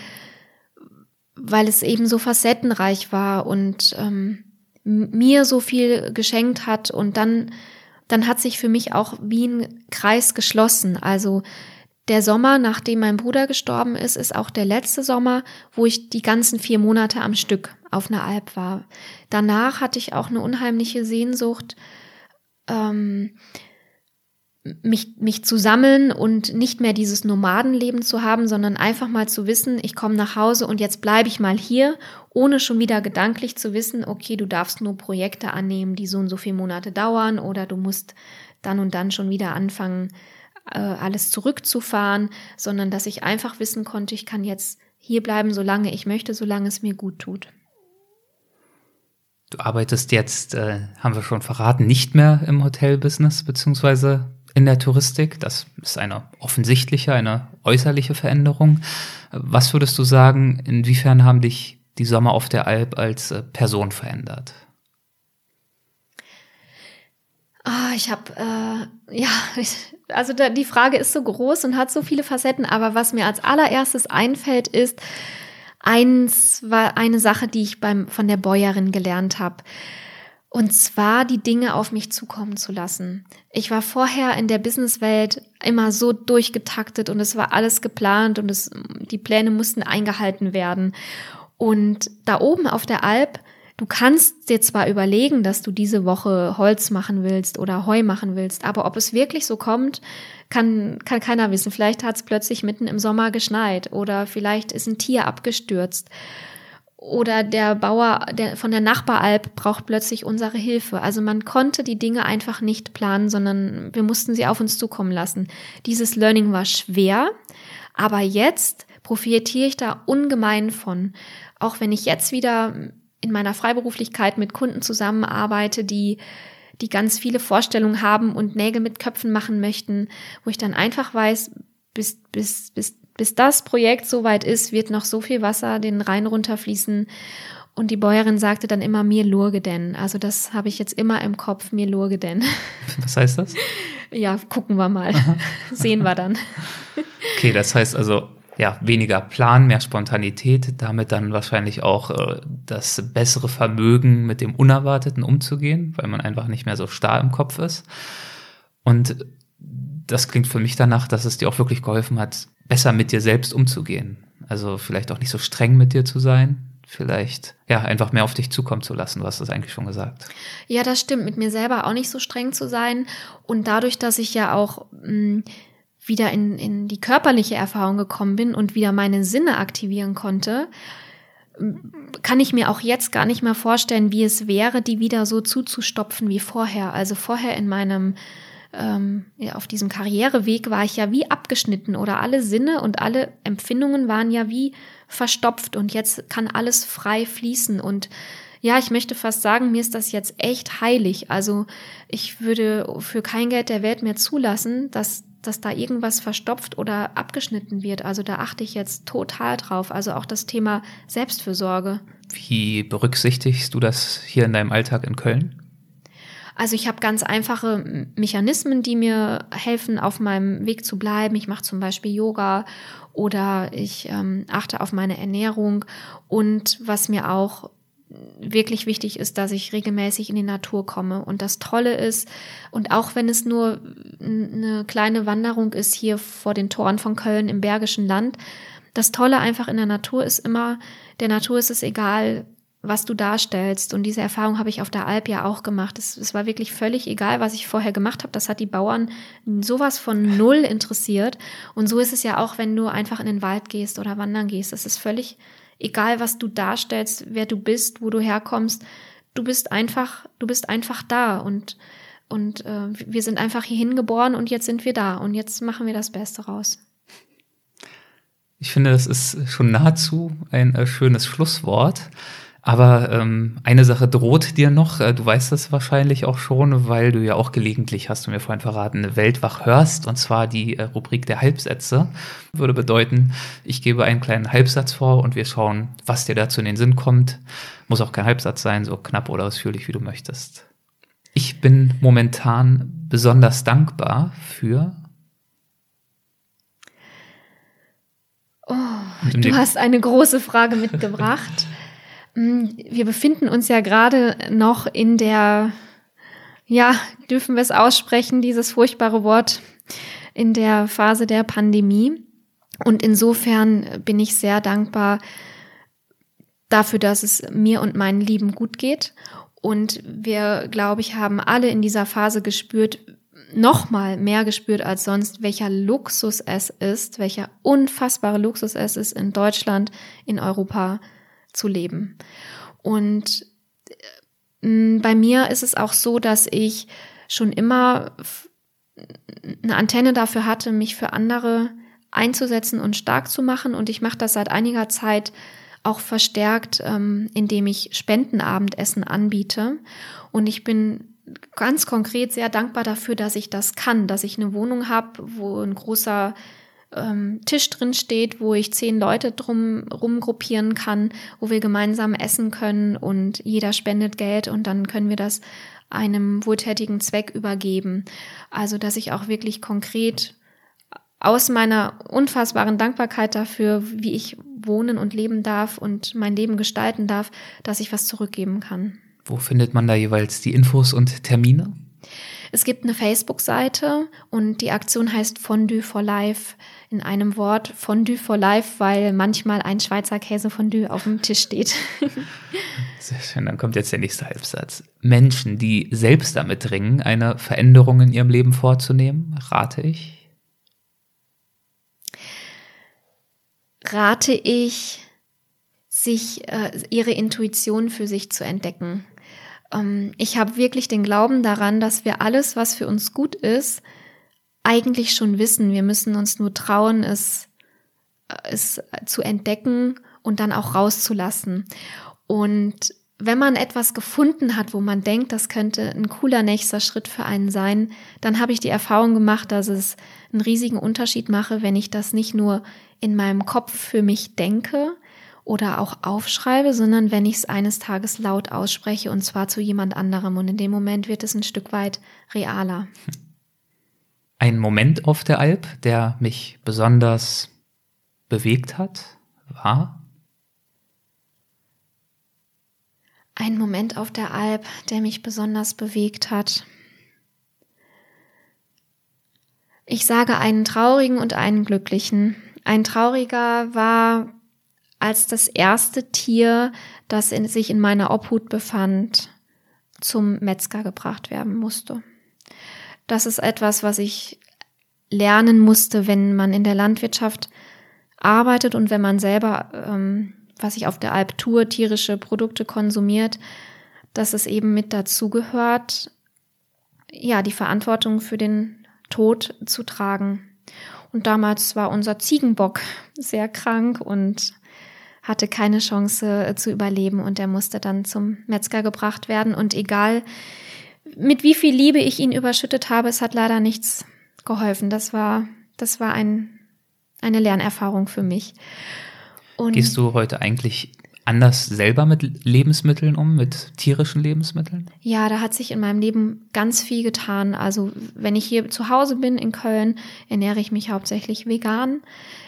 weil es eben so facettenreich war und ähm, mir so viel geschenkt hat und dann, dann hat sich für mich auch wie ein Kreis geschlossen. Also der Sommer, nachdem mein Bruder gestorben ist, ist auch der letzte Sommer, wo ich die ganzen vier Monate am Stück auf einer Alp war. Danach hatte ich auch eine unheimliche Sehnsucht, ähm, mich, mich zu sammeln und nicht mehr dieses Nomadenleben zu haben, sondern einfach mal zu wissen, ich komme nach Hause und jetzt bleibe ich mal hier, ohne schon wieder gedanklich zu wissen, okay, du darfst nur Projekte annehmen, die so und so viele Monate dauern oder du musst dann und dann schon wieder anfangen, äh, alles zurückzufahren, sondern dass ich einfach wissen konnte, ich kann jetzt hier bleiben, solange ich möchte, solange es mir gut tut. Du arbeitest jetzt, äh, haben wir schon verraten, nicht mehr im Hotelbusiness beziehungsweise in der Touristik. Das ist eine offensichtliche, eine äußerliche Veränderung. Was würdest du sagen, inwiefern haben dich die Sommer auf der Alp als äh, Person verändert? Ah, ich habe, äh, ja, ich, also da, die Frage ist so groß und hat so viele Facetten, aber was mir als allererstes einfällt, ist, eins war eine Sache, die ich beim, von der Bäuerin gelernt habe. Und zwar die Dinge auf mich zukommen zu lassen. Ich war vorher in der Businesswelt immer so durchgetaktet und es war alles geplant und es, die Pläne mussten eingehalten werden. Und da oben auf der Alp Du kannst dir zwar überlegen, dass du diese Woche Holz machen willst oder Heu machen willst, aber ob es wirklich so kommt, kann, kann keiner wissen. Vielleicht hat es plötzlich mitten im Sommer geschneit oder vielleicht ist ein Tier abgestürzt oder der Bauer der, von der Nachbaralp braucht plötzlich unsere Hilfe. Also man konnte die Dinge einfach nicht planen, sondern wir mussten sie auf uns zukommen lassen. Dieses Learning war schwer, aber jetzt profitiere ich da ungemein von. Auch wenn ich jetzt wieder in meiner Freiberuflichkeit mit Kunden zusammenarbeite, die die ganz viele Vorstellungen haben und Nägel mit Köpfen machen möchten, wo ich dann einfach weiß, bis, bis, bis, bis das Projekt soweit ist, wird noch so viel Wasser den Rhein runterfließen. Und die Bäuerin sagte dann immer, mir lurge denn. Also das habe ich jetzt immer im Kopf, mir lurge denn. Was heißt das? Ja, gucken wir mal. Sehen wir dann. Okay, das heißt also, ja, weniger Plan, mehr Spontanität, damit dann wahrscheinlich auch äh, das bessere Vermögen, mit dem Unerwarteten umzugehen, weil man einfach nicht mehr so starr im Kopf ist. Und das klingt für mich danach, dass es dir auch wirklich geholfen hat, besser mit dir selbst umzugehen. Also vielleicht auch nicht so streng mit dir zu sein, vielleicht ja einfach mehr auf dich zukommen zu lassen. Du hast das eigentlich schon gesagt. Ja, das stimmt. Mit mir selber auch nicht so streng zu sein. Und dadurch, dass ich ja auch mh, hm, wieder in, in die körperliche Erfahrung gekommen bin und wieder meine Sinne aktivieren konnte, kann ich mir auch jetzt gar nicht mehr vorstellen, wie es wäre, die wieder so zuzustopfen wie vorher. Also vorher in meinem ähm, ja, auf diesem Karriereweg war ich ja wie abgeschnitten oder alle Sinne und alle Empfindungen waren ja wie verstopft und jetzt kann alles frei fließen und ja, ich möchte fast sagen, mir ist das jetzt echt heilig. Also ich würde für kein Geld der Welt mehr zulassen, dass, dass da irgendwas verstopft oder abgeschnitten wird. Also da achte ich jetzt total drauf. Also auch das Thema Selbstfürsorge. Wie berücksichtigst du das hier in deinem Alltag in Köln? Also ich habe ganz einfache Mechanismen, die mir helfen, auf meinem Weg zu bleiben. Ich mache zum Beispiel Yoga oder ich ähm, achte auf meine Ernährung. Und was mir auch wirklich wichtig ist, dass ich regelmäßig in die Natur komme. Und das Tolle ist, und auch wenn es nur eine kleine Wanderung ist hier vor den Toren von Köln im Bergischen Land, das Tolle einfach in der Natur ist immer, der Natur ist es egal, was du darstellst. Und diese Erfahrung habe ich auf der Alp ja auch gemacht. Es, es war wirklich völlig egal, was ich vorher gemacht habe. Das hat die Bauern sowas von null interessiert. Und so ist es ja auch, wenn du einfach in den Wald gehst oder wandern gehst. Es ist völlig egal, was du darstellst, wer du bist, wo du herkommst. Du bist einfach, du bist einfach da und und äh, wir sind einfach hierhin geboren und jetzt sind wir da und jetzt machen wir das Beste raus. Ich finde, das ist schon nahezu ein äh, schönes Schlusswort. Aber ähm, eine Sache droht dir noch, äh, du weißt das wahrscheinlich auch schon, weil du ja auch gelegentlich, hast du mir vorhin verraten, Weltwach hörst, und zwar die äh, Rubrik der Halbsätze. Würde bedeuten, ich gebe einen kleinen Halbsatz vor und wir schauen, was dir dazu in den Sinn kommt. Muss auch kein Halbsatz sein, so knapp oder ausführlich, wie du möchtest. Ich bin momentan besonders dankbar für. Oh, du hast eine große Frage mitgebracht. Mm, wir befinden uns ja gerade noch in der, ja, dürfen wir es aussprechen, dieses furchtbare Wort, in der Phase der Pandemie. Und insofern bin ich sehr dankbar dafür, dass es mir und meinen Lieben gut geht. Und wir, glaube ich, haben alle in dieser Phase gespürt, noch mal mehr gespürt als sonst, welcher Luxus es ist, welcher unfassbare Luxus es ist, in Deutschland, in Europa zu leben. Und äh, bei mir ist es auch so, dass ich schon immer eine Antenne dafür hatte, mich für andere einzusetzen und stark zu machen. Und ich mache das seit einiger Zeit auch verstärkt, ähm, indem ich Spendenabendessen anbiete. Und ich bin ganz konkret sehr dankbar dafür, dass ich das kann, dass ich eine Wohnung habe, wo ein großer ähm, Tisch drin steht, wo ich zehn Leute drum rumgruppieren kann, wo wir gemeinsam essen können und jeder spendet Geld und dann können wir das einem wohltätigen Zweck übergeben. Also, dass ich auch wirklich konkret aus meiner unfassbaren Dankbarkeit dafür, wie ich wohnen und leben darf und mein Leben gestalten darf, dass ich was zurückgeben kann. Wo findet man da jeweils die Infos und Termine? Es gibt eine Facebook-Seite und die Aktion heißt Fondue for Life in einem Wort Fondue for Life, weil manchmal ein Schweizer Käsefondue auf dem Tisch steht. Sehr schön, dann kommt jetzt der nächste Halbsatz. Menschen, die selbst damit dringen, eine Veränderung in ihrem Leben vorzunehmen, rate ich. Rate ich, sich äh, ihre Intuition für sich zu entdecken. Ähm, ich habe wirklich den Glauben daran, dass wir alles, was für uns gut ist, eigentlich schon wissen. Wir müssen uns nur trauen, es, es zu entdecken und dann auch rauszulassen. Und wenn man etwas gefunden hat, wo man denkt, das könnte ein cooler nächster Schritt für einen sein, dann habe ich die Erfahrung gemacht, dass es einen riesigen Unterschied mache, wenn ich das nicht nur in meinem Kopf für mich denke, oder auch aufschreibe, sondern wenn ich es eines Tages laut ausspreche und zwar zu jemand anderem. Und in dem Moment wird es ein Stück weit realer. Ein Moment auf der Alp, der mich besonders bewegt hat, war? Ein Moment auf der Alp, der mich besonders bewegt hat. Ich sage einen traurigen und einen glücklichen. Ein trauriger war als das erste Tier, das in, sich in meiner Obhut befand, zum Metzger gebracht werden musste. Das ist etwas, was ich lernen musste, wenn man in der Landwirtschaft arbeitet und wenn man selber, ähm, was ich auf der Alp tue, tierische Produkte konsumiert, dass es eben mit dazu gehört, ja, die Verantwortung für den Tod zu tragen. Und damals war unser Ziegenbock sehr krank und hatte keine Chance äh, zu überleben und er musste dann zum Metzger gebracht werden. Und egal, mit wie viel Liebe ich ihn überschüttet habe, es hat leider nichts geholfen. Das war, das war ein, eine Lernerfahrung für mich. Und Gehst du heute eigentlich anders selber mit Lebensmitteln um, mit tierischen Lebensmitteln? Ja, da hat sich in meinem Leben ganz viel getan. Also wenn ich hier zu Hause bin in Köln, ernähre ich mich hauptsächlich vegan.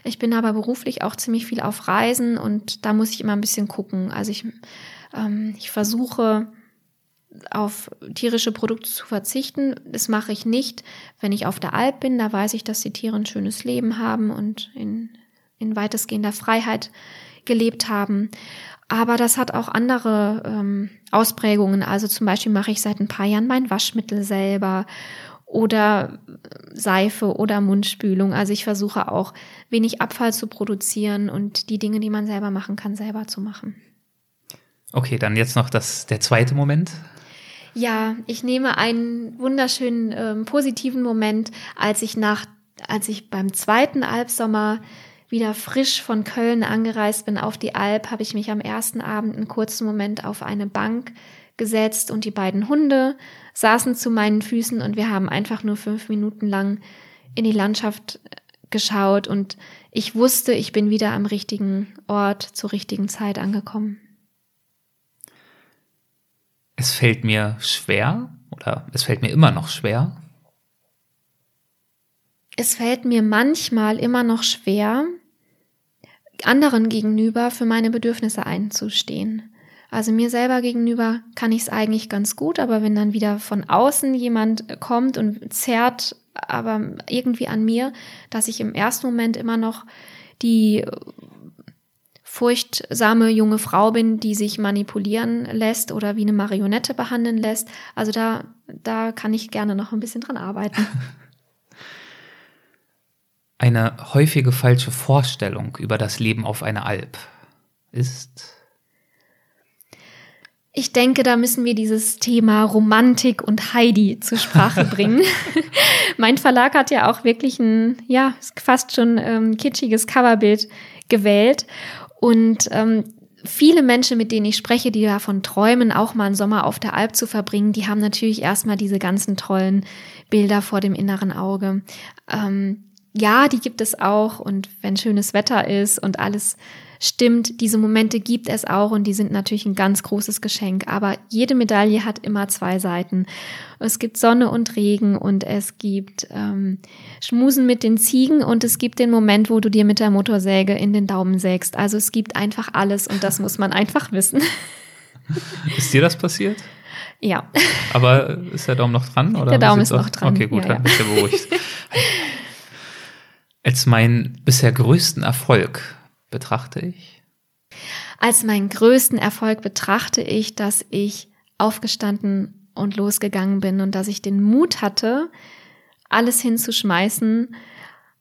Ich bin aber beruflich auch ziemlich viel auf Reisen und da muss ich immer ein bisschen gucken. Also ich, ähm, ich versuche auf tierische Produkte zu verzichten. Das mache ich nicht, wenn ich auf der Alp bin. Da weiß ich, dass die Tiere ein schönes Leben haben und in, in weitestgehender Freiheit gelebt haben. Aber das hat auch andere ähm, Ausprägungen. Also zum Beispiel mache ich seit ein paar Jahren mein Waschmittel selber oder Seife oder Mundspülung. Also ich versuche auch wenig Abfall zu produzieren und die Dinge, die man selber machen kann, selber zu machen. Okay, dann jetzt noch das, der zweite Moment. Ja, ich nehme einen wunderschönen ähm, positiven Moment, als ich nach, als ich beim zweiten Albsommer wieder frisch von Köln angereist bin auf die Alp, habe ich mich am ersten Abend einen kurzen Moment auf eine Bank gesetzt und die beiden Hunde saßen zu meinen Füßen und wir haben einfach nur fünf Minuten lang in die Landschaft äh, geschaut und ich wusste, ich bin wieder am richtigen Ort zur richtigen Zeit angekommen. Es fällt mir schwer oder es fällt mir immer noch schwer, es fällt mir manchmal immer noch schwer, anderen gegenüber für meine Bedürfnisse einzustehen. Also mir selber gegenüber kann ich es eigentlich ganz gut, aber wenn dann wieder von außen jemand kommt und zerrt aber irgendwie an mir, dass ich im ersten Moment immer noch die furchtsame junge Frau bin, die sich manipulieren lässt oder wie eine Marionette behandeln lässt. Also da, da kann ich gerne noch ein bisschen dran arbeiten. Eine häufige falsche Vorstellung über das Leben auf einer Alp ist. Ich denke, da müssen wir dieses Thema Romantik und Heidi zur Sprache bringen. mein Verlag hat ja auch wirklich ein, ja, fast schon ähm, kitschiges Coverbild gewählt. Und ähm, viele Menschen, mit denen ich spreche, die davon träumen, auch mal einen Sommer auf der Alp zu verbringen, die haben natürlich erstmal diese ganzen tollen Bilder vor dem inneren Auge. Ähm, ja, die gibt es auch und wenn schönes Wetter ist und alles stimmt, diese Momente gibt es auch und die sind natürlich ein ganz großes Geschenk. Aber jede Medaille hat immer zwei Seiten. Es gibt Sonne und Regen und es gibt ähm, Schmusen mit den Ziegen und es gibt den Moment, wo du dir mit der Motorsäge in den Daumen sägst. Also es gibt einfach alles und das muss man einfach wissen. Ist dir das passiert? Ja. Aber ist der Daumen noch dran? Oder der Daumen ist noch dran. Okay, gut, ja, dann bist du beruhigt. als meinen bisher größten Erfolg betrachte ich? Als meinen größten Erfolg betrachte ich, dass ich aufgestanden und losgegangen bin und dass ich den Mut hatte, alles hinzuschmeißen,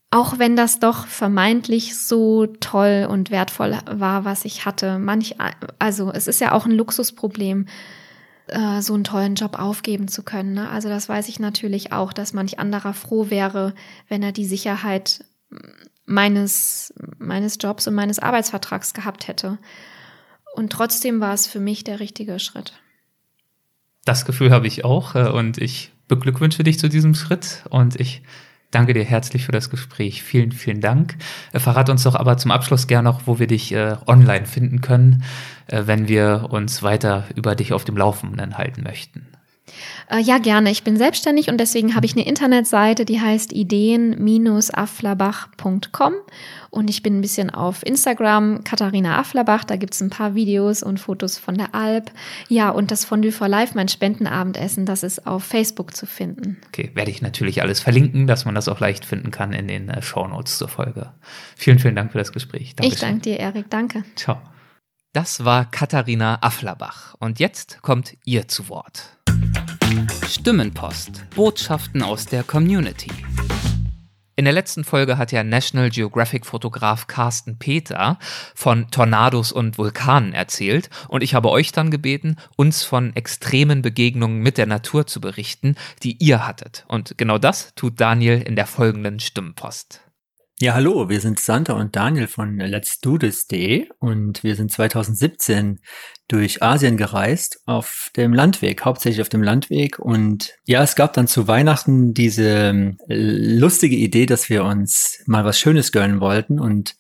auch wenn das doch vermeintlich so toll und wertvoll war, was ich hatte. Manch, also es ist ja auch ein Luxusproblem, äh, so einen tollen Job aufgeben zu können. Ne? Also das weiß ich natürlich auch, dass manch anderer froh wäre, wenn er die Sicherheit meines, meines Jobs und meines Arbeitsvertrags gehabt hätte. Und trotzdem war es für mich der richtige Schritt. Das Gefühl habe ich auch äh, und ich beglückwünsche dich zu diesem Schritt und ich danke dir herzlich für das Gespräch. Vielen, vielen Dank. Äh, verrat uns doch aber zum Abschluss gerne noch, wo wir dich äh, online finden können, wenn wir uns weiter über dich auf dem Laufenden halten möchten. Äh, ja, gerne. Ich bin selbstständig und deswegen habe ich eine Internetseite, die heißt ideen-afflerbach.com und ich bin ein bisschen auf Instagram, Katharina Afflerbach, da gibt es ein paar Videos und Fotos von der Alp. Ja, und das Fondue for Life, mein Spendenabendessen, das ist auf Facebook zu finden. Okay, werde ich natürlich alles verlinken, dass man das auch leicht finden kann in den äh, Shownotes zur Folge. Vielen, vielen Dank für das Gespräch. Dankeschön. Ich danke dir, Erik. Danke. Ciao. Das war Katharina Afflerbach. Und jetzt kommt ihr zu Wort. Stimmenpost. Botschaften aus der Community. In der letzten Folge hat ja National Geographic-Fotograf Carsten Peter von Tornados und Vulkanen erzählt und ich habe euch dann gebeten, uns von extremen Begegnungen mit der Natur zu berichten, die ihr hattet. Und genau das tut Daniel in der folgenden Stimmenpost. Ja, hallo, wir sind Santa und Daniel von Let's Do This.de und wir sind 2017 durch Asien gereist auf dem Landweg, hauptsächlich auf dem Landweg und ja, es gab dann zu Weihnachten diese ähm, lustige Idee, dass wir uns mal was Schönes gönnen wollten und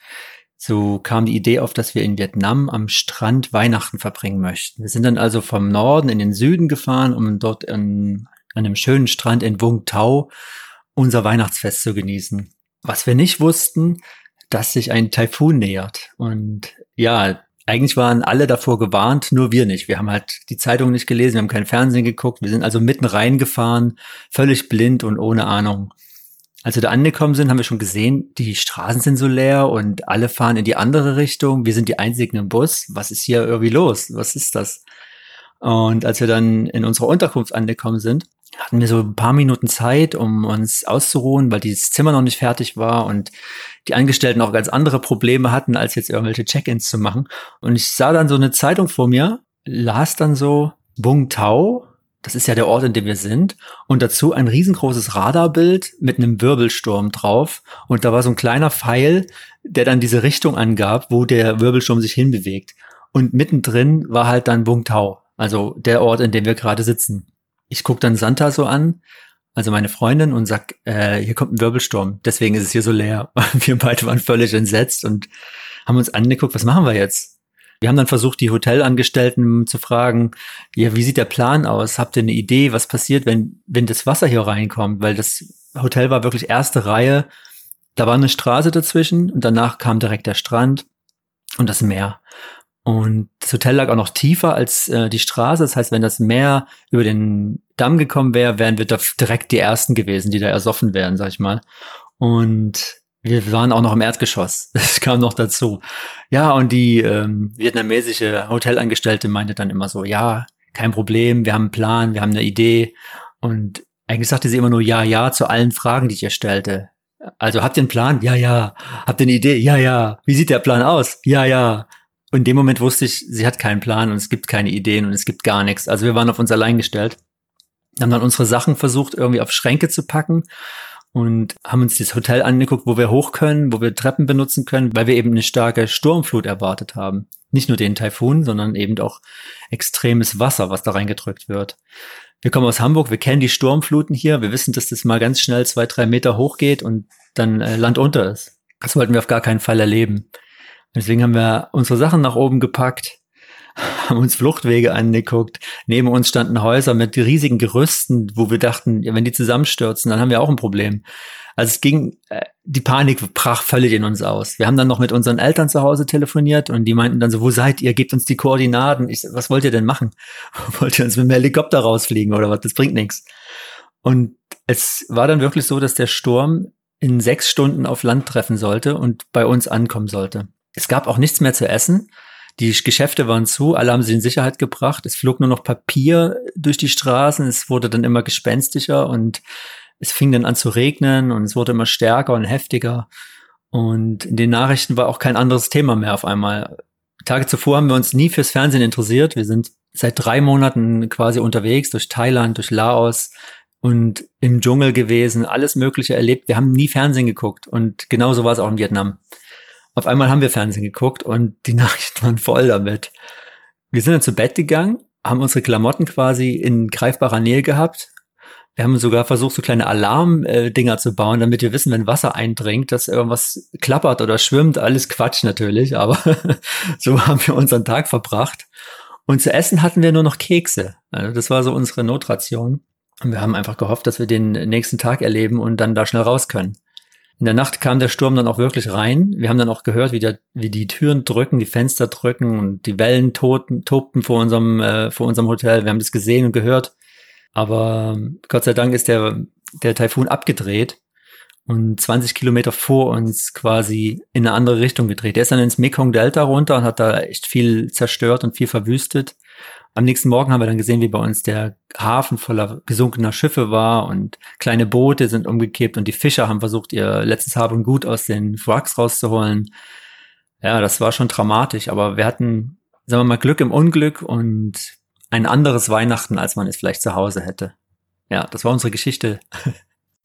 so kam die Idee auf, dass wir in Vietnam am Strand Weihnachten verbringen möchten. Wir sind dann also vom Norden in den Süden gefahren, um dort an, einem schönen Strand in Vung Tau unser Weihnachtsfest zu genießen. Was wir nicht wussten, dass sich ein Taifun nähert. Und ja, eigentlich waren alle davor gewarnt, nur wir nicht. Wir haben halt die Zeitung nicht gelesen, wir haben kein Fernsehen geguckt, wir sind also mitten reingefahren, völlig blind und ohne Ahnung. Als wir da angekommen sind, haben wir schon gesehen, die Straßen sind so leer und alle fahren in die andere Richtung. Wir sind die einzigen im Bus. Was ist hier irgendwie los? Was ist das? Und als wir dann in unserer Unterkunft angekommen sind, hatten wir so ein paar Minuten Zeit, um uns auszuruhen, weil dieses Zimmer noch nicht fertig war und die Angestellten auch ganz andere Probleme hatten, als jetzt irgendwelche Check-ins zu machen. Und ich sah dann so eine Zeitung vor mir, las dann so Bung Tau, das ist ja der Ort, in dem wir sind, und dazu ein riesengroßes Radarbild mit einem Wirbelsturm drauf. Und da war so ein kleiner Pfeil, der dann diese Richtung angab, wo der Wirbelsturm sich hinbewegt. Und mittendrin war halt dann Bung Tau, also der Ort, in dem wir gerade sitzen ich gucke dann Santa so an, also meine Freundin, und sag, äh, hier kommt ein Wirbelsturm, deswegen ist es hier so leer. Wir beide waren völlig entsetzt und haben uns angeguckt, was machen wir jetzt? Wir haben dann versucht, die Hotelangestellten zu fragen, ja, wie sieht der Plan aus? Habt ihr eine Idee, was passiert, wenn, wenn das Wasser hier reinkommt? Weil das Hotel war wirklich erste Reihe. Da war eine Straße dazwischen und danach kam direkt der Strand und das Meer. Und das Hotel lag auch noch tiefer als äh, die Straße. Das heißt, wenn das Meer über den Damm gekommen wäre, wären wir da direkt die Ersten gewesen, die da ersoffen wären, sag ich mal. Und wir waren auch noch im Erdgeschoss. Das kam noch dazu. Ja, und die ähm, vietnamesische Hotelangestellte meinte dann immer so, ja, kein Problem, wir haben einen Plan, wir haben eine Idee. Und eigentlich sagte sie immer nur ja, ja zu allen Fragen, die ich ihr stellte. Also habt ihr einen Plan? Ja, ja. Habt ihr eine Idee? Ja, ja. Wie sieht der Plan aus? Ja, ja. Und in dem Moment wusste ich, sie hat keinen Plan und es gibt keine Ideen und es gibt gar nichts. Also wir waren auf uns allein gestellt, haben dann unsere Sachen versucht, irgendwie auf Schränke zu packen und haben uns das Hotel angeguckt, wo wir hoch können, wo wir Treppen benutzen können, weil wir eben eine starke Sturmflut erwartet haben. Nicht nur den Taifun, sondern eben auch extremes Wasser, was da reingedrückt wird. Wir kommen aus Hamburg, wir kennen die Sturmfluten hier, wir wissen, dass das mal ganz schnell zwei, drei Meter hochgeht und dann äh, Land unter ist. Das wollten wir auf gar keinen Fall erleben. Deswegen haben wir unsere Sachen nach oben gepackt, haben uns Fluchtwege angeguckt. Neben uns standen Häuser mit riesigen Gerüsten, wo wir dachten, ja, wenn die zusammenstürzen, dann haben wir auch ein Problem. Also es ging, äh, die Panik brach völlig in uns aus. Wir haben dann noch mit unseren Eltern zu Hause telefoniert und die meinten dann so, wo seid ihr? Gebt uns die Koordinaten. Ich, was wollt ihr denn machen? Wollt ihr uns mit dem Helikopter rausfliegen oder was? Das bringt nichts. Und es war dann wirklich so, dass der Sturm in sechs Stunden auf Land treffen sollte und bei uns ankommen sollte. Es gab auch nichts mehr zu essen. Die Geschäfte waren zu, alle haben sie in Sicherheit gebracht. Es flog nur noch Papier durch die Straßen. Es wurde dann immer gespenstischer und es fing dann an zu regnen und es wurde immer stärker und heftiger. Und in den Nachrichten war auch kein anderes Thema mehr auf einmal. Tage zuvor haben wir uns nie fürs Fernsehen interessiert. Wir sind seit drei Monaten quasi unterwegs durch Thailand, durch Laos und im Dschungel gewesen, alles Mögliche erlebt. Wir haben nie Fernsehen geguckt und genauso war es auch in Vietnam. Auf einmal haben wir Fernsehen geguckt und die Nachrichten waren voll damit. Wir sind dann zu Bett gegangen, haben unsere Klamotten quasi in greifbarer Nähe gehabt. Wir haben sogar versucht, so kleine Alarmdinger zu bauen, damit wir wissen, wenn Wasser eindringt, dass irgendwas klappert oder schwimmt. Alles Quatsch natürlich, aber so haben wir unseren Tag verbracht. Und zu essen hatten wir nur noch Kekse. Also das war so unsere Notration. Und wir haben einfach gehofft, dass wir den nächsten Tag erleben und dann da schnell raus können. In der Nacht kam der Sturm dann auch wirklich rein. Wir haben dann auch gehört, wie, der, wie die Türen drücken, die Fenster drücken und die Wellen toten, tobten vor unserem, äh, vor unserem Hotel. Wir haben das gesehen und gehört. Aber ähm, Gott sei Dank ist der, der Taifun abgedreht und 20 Kilometer vor uns quasi in eine andere Richtung gedreht. Der ist dann ins Mekong Delta runter und hat da echt viel zerstört und viel verwüstet. Am nächsten Morgen haben wir dann gesehen, wie bei uns der Hafen voller gesunkener Schiffe war und kleine Boote sind umgekippt und die Fischer haben versucht, ihr letztes Hab und Gut aus den Wracks rauszuholen. Ja, das war schon dramatisch, aber wir hatten, sagen wir mal, Glück im Unglück und ein anderes Weihnachten, als man es vielleicht zu Hause hätte. Ja, das war unsere Geschichte.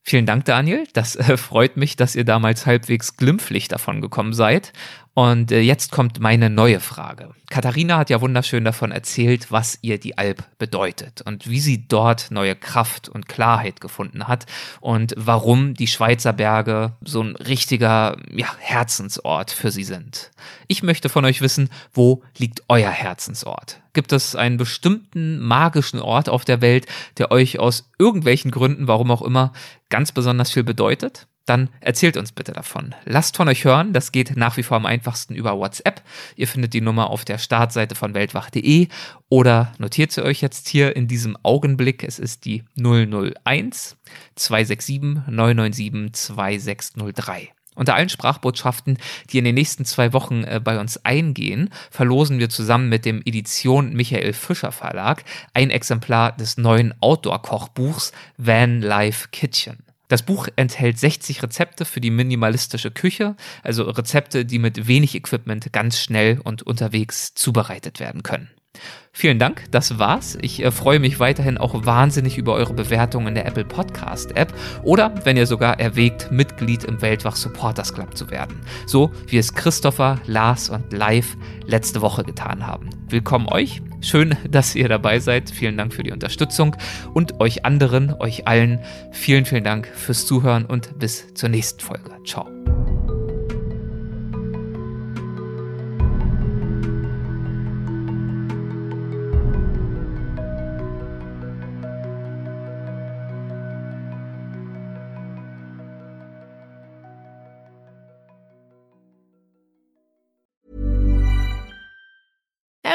Vielen Dank, Daniel. Das äh, freut mich, dass ihr damals halbwegs glimpflich davon gekommen seid. Und äh, jetzt kommt meine neue Frage. Katharina hat ja wunderschön davon erzählt, was ihr die Alp bedeutet und wie sie dort neue Kraft und Klarheit gefunden hat und warum die Schweizer Berge so ein richtiger ja, Herzensort für sie sind. Ich möchte von euch wissen, wo liegt euer Herzensort? Gibt es einen bestimmten magischen Ort auf der Welt, der euch aus irgendwelchen Gründen, warum auch immer, ganz besonders viel bedeutet? Dann erzählt uns bitte davon. Lasst von euch hören, das geht nach wie vor am einfachsten über WhatsApp. Ihr findet die Nummer auf der Startseite von weltwach.de oder notiert sie euch jetzt hier in diesem Augenblick. Es ist die 001 267 997 2603. Unter allen Sprachbotschaften, die in den nächsten zwei Wochen äh, bei uns eingehen, verlosen wir zusammen mit dem Edition Michael Fischer Verlag ein Exemplar des neuen Outdoor-Kochbuchs Van Life Kitchen. Das Buch enthält 60 Rezepte für die minimalistische Küche, also Rezepte, die mit wenig Equipment ganz schnell und unterwegs zubereitet werden können. Vielen Dank, das war's. Ich äh, freue mich weiterhin auch wahnsinnig über eure Bewertung in der Apple Podcast App oder wenn ihr sogar erwägt, Mitglied im Weltwach Supporters Club zu werden. So wie es Christopher, Lars und Live letzte Woche getan haben. Willkommen euch. Schön, dass ihr dabei seid. Vielen Dank für die Unterstützung und euch anderen, euch allen vielen, vielen Dank fürs Zuhören und bis zur nächsten Folge. Ciao.